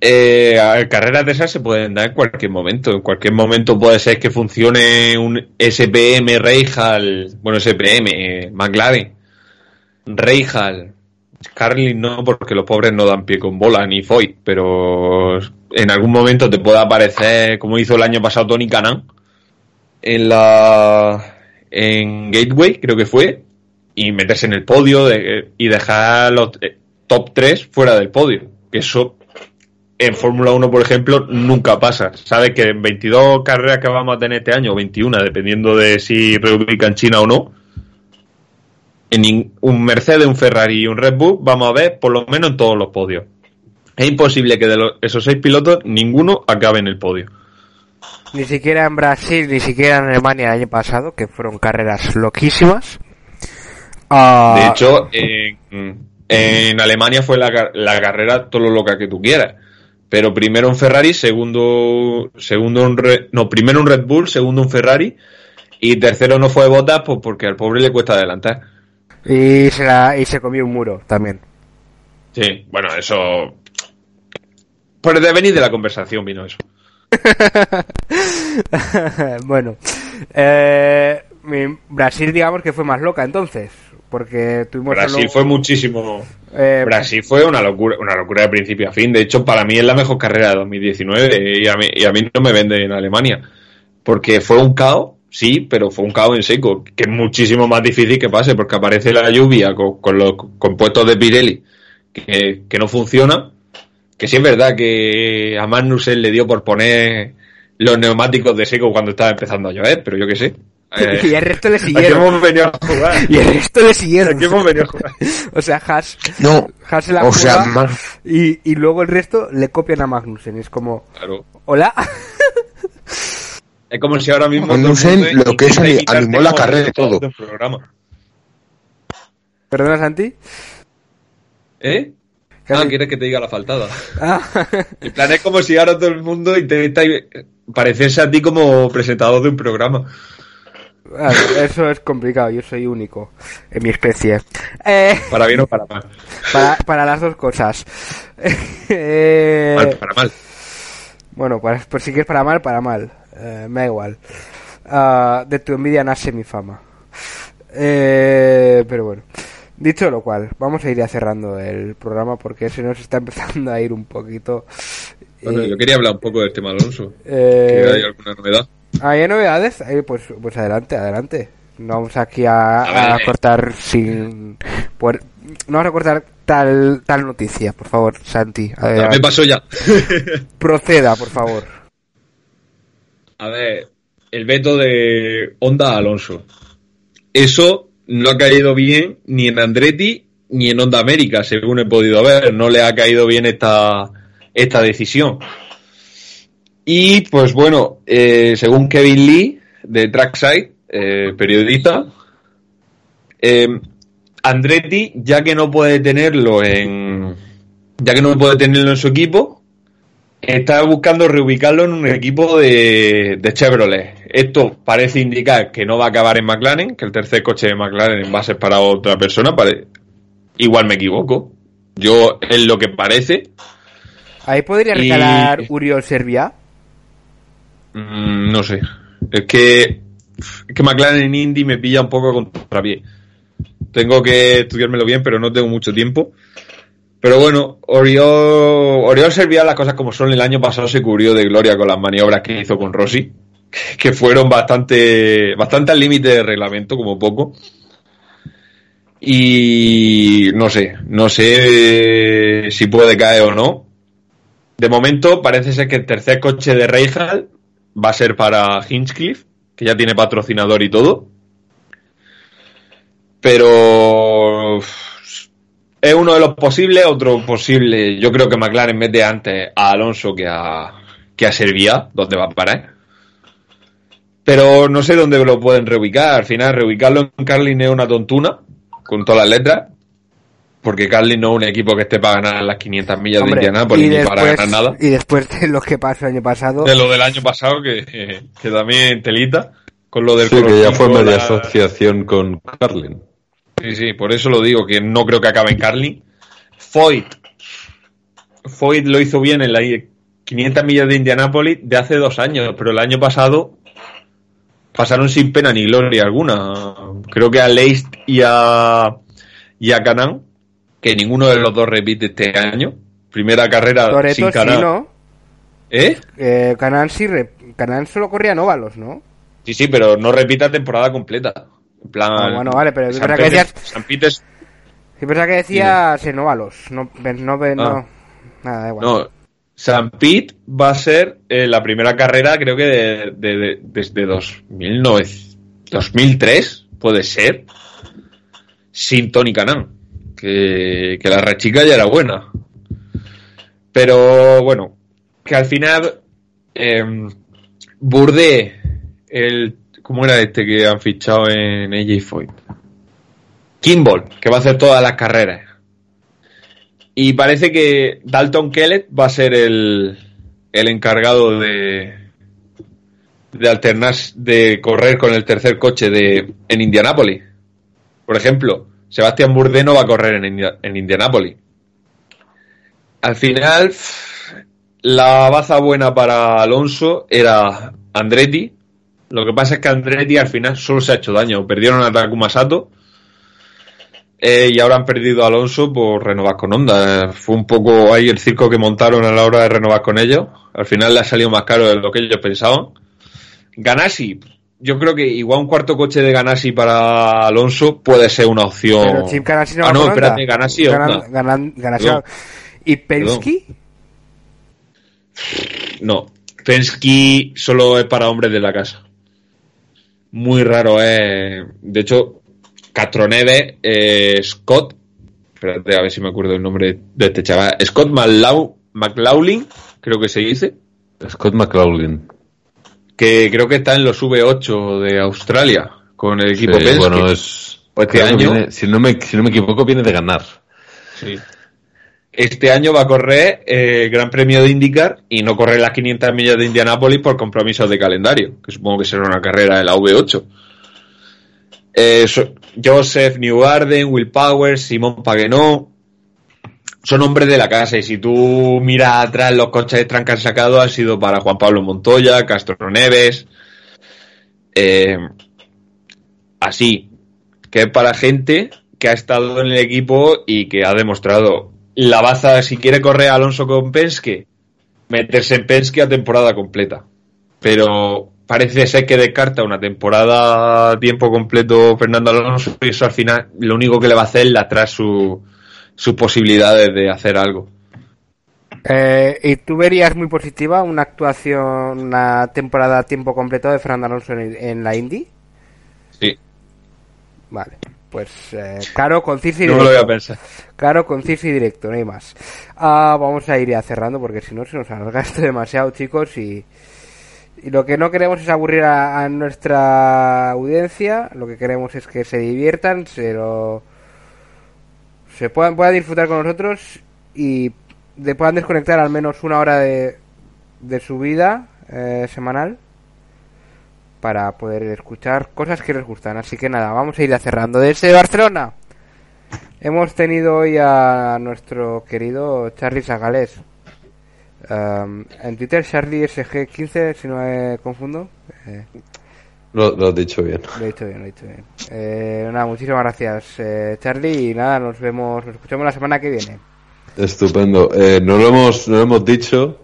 E: eh, carreras de esas se pueden dar en cualquier momento. En cualquier momento puede ser que funcione un SPM Reijal, bueno, SPM, eh, McLaren, Reijal, Carlin no, porque los pobres no dan pie con bola, ni Foyt, pero en algún momento te puede aparecer, como hizo el año pasado Tony Canan, en la en Gateway, creo que fue, y meterse en el podio y dejar los eh, top 3 fuera del podio. Que eso en Fórmula 1, por ejemplo, nunca pasa. Sabes que en 22 carreras que vamos a tener este año, o 21, dependiendo de si reubican China o no, en un Mercedes, un Ferrari y un Red Bull vamos a ver por lo menos en todos los podios. Es imposible que de los- esos seis pilotos ninguno acabe en el podio.
B: Ni siquiera en Brasil, ni siquiera en Alemania el año pasado, que fueron carreras loquísimas. Ah,
E: De hecho, en, en Alemania fue la, la carrera todo lo loca que tú quieras. Pero primero un Ferrari, segundo, segundo un Re- no, primero un Red Bull, segundo un Ferrari y tercero no fue Bottas pues porque al pobre le cuesta adelantar.
B: y, se la- y se comió un muro también.
E: Sí, bueno, eso por devenir de la conversación vino eso.
B: bueno, eh, Brasil digamos que fue más loca entonces, porque tuvimos
E: Brasil
B: solo-
E: fue muchísimo.
B: Eh,
E: Brasil fue una locura, una locura de principio a fin. De hecho, para mí es la mejor carrera de 2019 y a mí, y a mí no me vende en Alemania. Porque fue un caos, sí, pero fue un caos en seco, que es muchísimo más difícil que pase, porque aparece la lluvia con, los compuestos de Pirelli que, no funcionan. Que sí es verdad que a Magnussen le dio por poner los neumáticos de seco cuando estaba empezando a llover, pero yo qué sé. Eh,
B: y el resto le
E: ¿A qué
B: siguieron.
E: hemos venido a jugar?
B: Y el resto le
E: ¿A
B: siguieron.
E: qué hemos venido a jugar?
B: O sea, Haas,
G: No,
B: Haas se la
G: o sea,
B: y, y luego el resto le copian a Magnussen. Es como,
E: Claro.
B: hola.
E: Es como si ahora mismo.
G: Magnussen,
E: el
G: lo que es, animó la carrera de todo.
E: programa.
B: ¿Perdona, Santi?
E: ¿Eh?
B: ¿Qué
E: Ah, quieres que te diga la faltada.
B: Ah,
E: En plan, es como si ahora todo el mundo intenta parecerse a ti como presentador de un programa.
B: Claro, eso es complicado, yo soy único en mi especie. Eh,
E: Para bien o para mal.
B: para, para las dos cosas. Eh,
E: Mal para mal.
B: bueno, para, pues si quieres para mal, para mal. Eh, me da igual. Ah, de tu envidia nace mi fama. Eh, pero bueno. Dicho lo cual, vamos a ir ya cerrando el programa porque se nos está empezando a ir un poquito.
E: Bueno,
B: Y,
E: yo quería hablar un poco del tema Alonso.
B: eh,
E: ¿Que ¿Hay alguna novedad?
B: ¿Hay novedades? Eh, pues, pues adelante, adelante. No vamos aquí a,
E: A ver,
B: a cortar sin... por- no vamos a cortar tal, tal noticia, por favor, Santi. A ver,
E: Ya me pasó ya.
B: proceda, por favor.
E: A ver, el veto de Honda a Alonso. Eso no ha caído bien ni en Andretti ni en Honda América, según he podido ver. No le ha caído bien esta, esta decisión. Y pues bueno, eh, según Kevin Lee de Trackside, eh, periodista, eh, Andretti, ya que no puede tenerlo en, ya que no puede tenerlo en su equipo, está buscando reubicarlo en un equipo de, de Chevrolet. Esto parece indicar que no va a acabar en McLaren, que el tercer coche de McLaren va a ser para otra persona. pare- Igual me equivoco. Yo es lo que parece.
B: Ahí podría
E: Y-
B: recalar Uriol Serbia.
E: Mm, no sé. Es que, es que McLaren en Indy me pilla un poco a contrapié. Tengo que estudiármelo bien, pero no tengo mucho tiempo. Pero bueno, Oriol, Oriol servía las cosas como son. El año pasado se cubrió de gloria con las maniobras que hizo con Rossi, que fueron bastante, bastante al límite de reglamento, como poco. Y no sé, no sé si puede caer o no. De momento parece ser que el tercer coche de Reijal va a ser para Hinchcliffe, que ya tiene patrocinador y todo. Pero es uno de los posibles, otro posible. Yo creo que McLaren mete antes a Alonso que a, que a Servia, donde va a parar. Pero no sé dónde lo pueden reubicar. Al final, reubicarlo en Carlin es una tontuna, con todas las letras. Porque Carlin no es un equipo que esté para ganar las 500 millas
B: Hombre,
E: de Indianapolis ni para ganar nada.
B: y después de lo que pasó el año pasado,
E: De lo del año pasado, que, que también telita, con lo del
C: Sí, que ya fue media
E: la-
C: asociación con Carlin.
E: Sí, sí, por eso lo digo, que no creo que acabe en Carlin. Foyt. Foyt lo hizo bien en la 500 millas de Indianápolis de hace dos años, pero el año pasado pasaron sin pena ni gloria alguna. Creo que a Leist y a, y a Canan, que ninguno de los dos repite este año. Primera carrera
B: Toretto
E: sin
B: sí,
E: Canan.
B: ¿no?
E: ¿Eh?
B: Eh, Canan sí, re- Canan solo corría en óvalos, ¿no?
E: Sí, sí, pero no repita temporada completa. En plan.
B: Ah, bueno, vale, pero es verdad que decías-
E: San Peters-
B: Sí, pensaba que decías en óvalos, no, no, no,
E: Ah.
B: nada, da igual.
E: No, San Pete va a ser eh, la primera carrera, creo que de, de- de- desde 2009, 2003, puede ser, sin Tony Canan. Que, la rechica ya era buena. Pero bueno, que al final, eh, Burde, el, ¿cómo era este que han fichado en AJ Foyt? Kimball, que va a hacer todas las carreras. Y parece que Dalton Kellett va a ser el, el encargado de, de alternar, de correr con el tercer coche de, en Indianápolis. Por ejemplo, Sebastián Burdeno va a correr en, India- en Indianápolis. Al final, la baza buena para Alonso era Andretti. Lo que pasa es que Andretti al final solo se ha hecho daño. Perdieron a Takuma Sato. Eh, y ahora han perdido a Alonso por renovar con Honda. Fue un poco ahí el circo que montaron a la hora de renovar con ellos. Al final le ha salido más caro de lo que ellos pensaban. Ganassi, yo creo que igual un cuarto coche de Ganassi para Alonso puede ser una opción.
B: Pero Chip Ganassi no
E: ah,
B: va
E: no,
B: con
E: espérate,
B: Honda.
E: Ganassi
B: Ganan-
E: Honda.
B: ganan- Ganassi. ¿Y Penske?
E: No, Penske solo es para hombres de la casa. Muy raro, eh. De hecho, Castroneves, eh, Scott, espérate a ver si me acuerdo el nombre de este chaval, Scott McLau- McLaughlin, creo que se dice,
C: Scott McLaughlin.
E: Que creo que está en los V8 de Australia con el equipo
C: Sí,
E: Penske.
C: bueno, es.
E: Pues este año-
C: viene- si, no me, si no me equivoco, viene de ganar.
E: Sí. Este año va a correr eh, el Gran Premio de IndyCar y no correr las 500 millas de Indianápolis por compromisos de calendario, que supongo que será una carrera de la V8. Eh, so- Joseph Newgarden, Will Powers, Simón Paguenot, son hombres de la casa y si tú miras atrás los coches extras que han sacado sido para Juan Pablo Montoya, Castro Neves, eh, así, que es para gente que ha estado en el equipo y que ha demostrado la baza, si quiere correr Alonso con Penske, meterse en Penske a temporada completa. Pero parece ser que descarta una temporada a tiempo completo Fernando Alonso y eso al final lo único que le va a hacer es lastrar su, sus posibilidades de hacer algo.
B: Eh, ¿Y tú verías muy positiva una actuación, una temporada a tiempo completo de Fernando Alonso en, en la Indy?
E: Sí.
B: Vale, pues eh, claro, conciso y
E: No me
B: directo.
E: lo voy a pensar.
B: Claro, conciso y directo, no hay más. Ah, vamos a ir ya cerrando porque si no se nos alarga esto demasiado, chicos, y, y lo que no queremos es aburrir a, a nuestra audiencia, lo que queremos es que se diviertan, se lo se puedan, puedan disfrutar con nosotros y de, puedan desconectar al menos una hora de, de su vida eh, semanal para poder escuchar cosas que les gustan. Así que nada, vamos a ir cerrando. Desde Barcelona hemos tenido hoy a nuestro querido Charlie Sagales. Um, en Twitter, Charlie SG15, si no me confundo. Eh,
C: Lo, lo has dicho bien.
B: lo he dicho bien, lo he dicho bien. Eh, nada, muchísimas gracias, eh, Charlie. Y nada, nos vemos, nos escuchamos la semana que viene.
C: Estupendo. Eh, no lo hemos, no lo hemos dicho,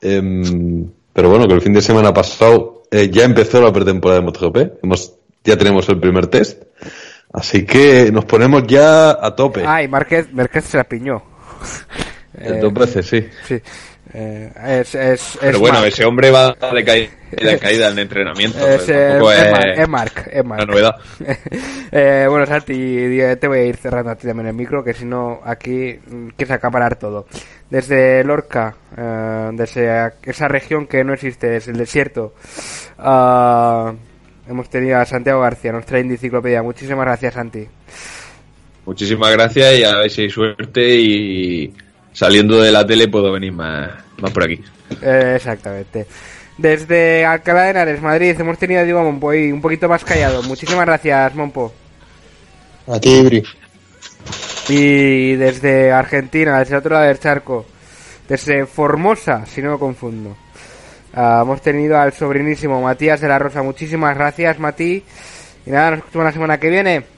C: em, pero bueno, que el fin de semana pasado eh, ya empezó la pretemporada de MotoGP. Hemos, ya tenemos el primer test. Así que nos ponemos ya a tope.
B: Ah, y Márquez, Márquez se la piñó.
C: Dos veces, sí.
B: Sí. Eh, es, es, es
E: Pero bueno, ese hombre va de caída, de caída en entrenamiento.
B: Es,
E: Tampoco
B: es Marc.
E: una novedad.
B: eh, bueno, Santi, te voy a ir cerrando a ti también el micro, que si no, aquí mm, quieres acaparar todo. Desde Lorca, eh, desde esa región que no existe, desde el desierto, ah, hemos tenido a Santiago García, nuestra enciclopedia. Muchísimas gracias, Santi.
E: Muchísimas gracias y a ver si hay suerte y saliendo de la tele puedo venir más, más por aquí.
B: Eh, exactamente. Desde Alcalá de Henares, Madrid, hemos tenido a Diego Monpo ahí, un poquito más callado. Muchísimas gracias, Monpo.
F: A ti, Ibri.
B: Y desde Argentina, desde el otro lado del charco, desde Formosa, si no me confundo. ah, hemos tenido al sobrinísimo Matías de la Rosa. Muchísimas gracias, Mati. Y nada, nos escuchamos la semana que viene.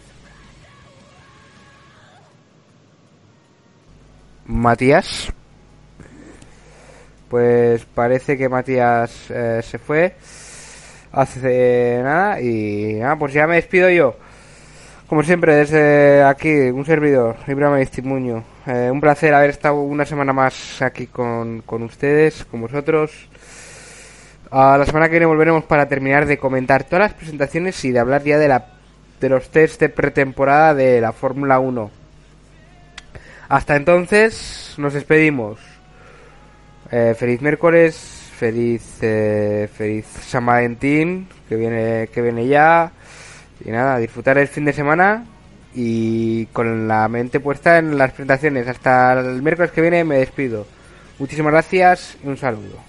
B: Matías. Pues parece que Matías eh, se fue hace nada y nada, pues ya me despido yo. Como siempre, desde aquí, un servidor, Ibrahim Estimuño. Eh, un placer haber estado una semana más aquí con, con ustedes, con vosotros. A la semana que viene volveremos para terminar de comentar todas las presentaciones y de hablar ya de, la, de los test de pretemporada de la Fórmula 1. Hasta entonces, nos despedimos. Eh, feliz miércoles, feliz, eh, feliz San Valentín, que viene, que viene ya. Y nada, disfrutar el fin de semana y con la mente puesta en las presentaciones. Hasta el miércoles que viene me despido. Muchísimas gracias y un saludo.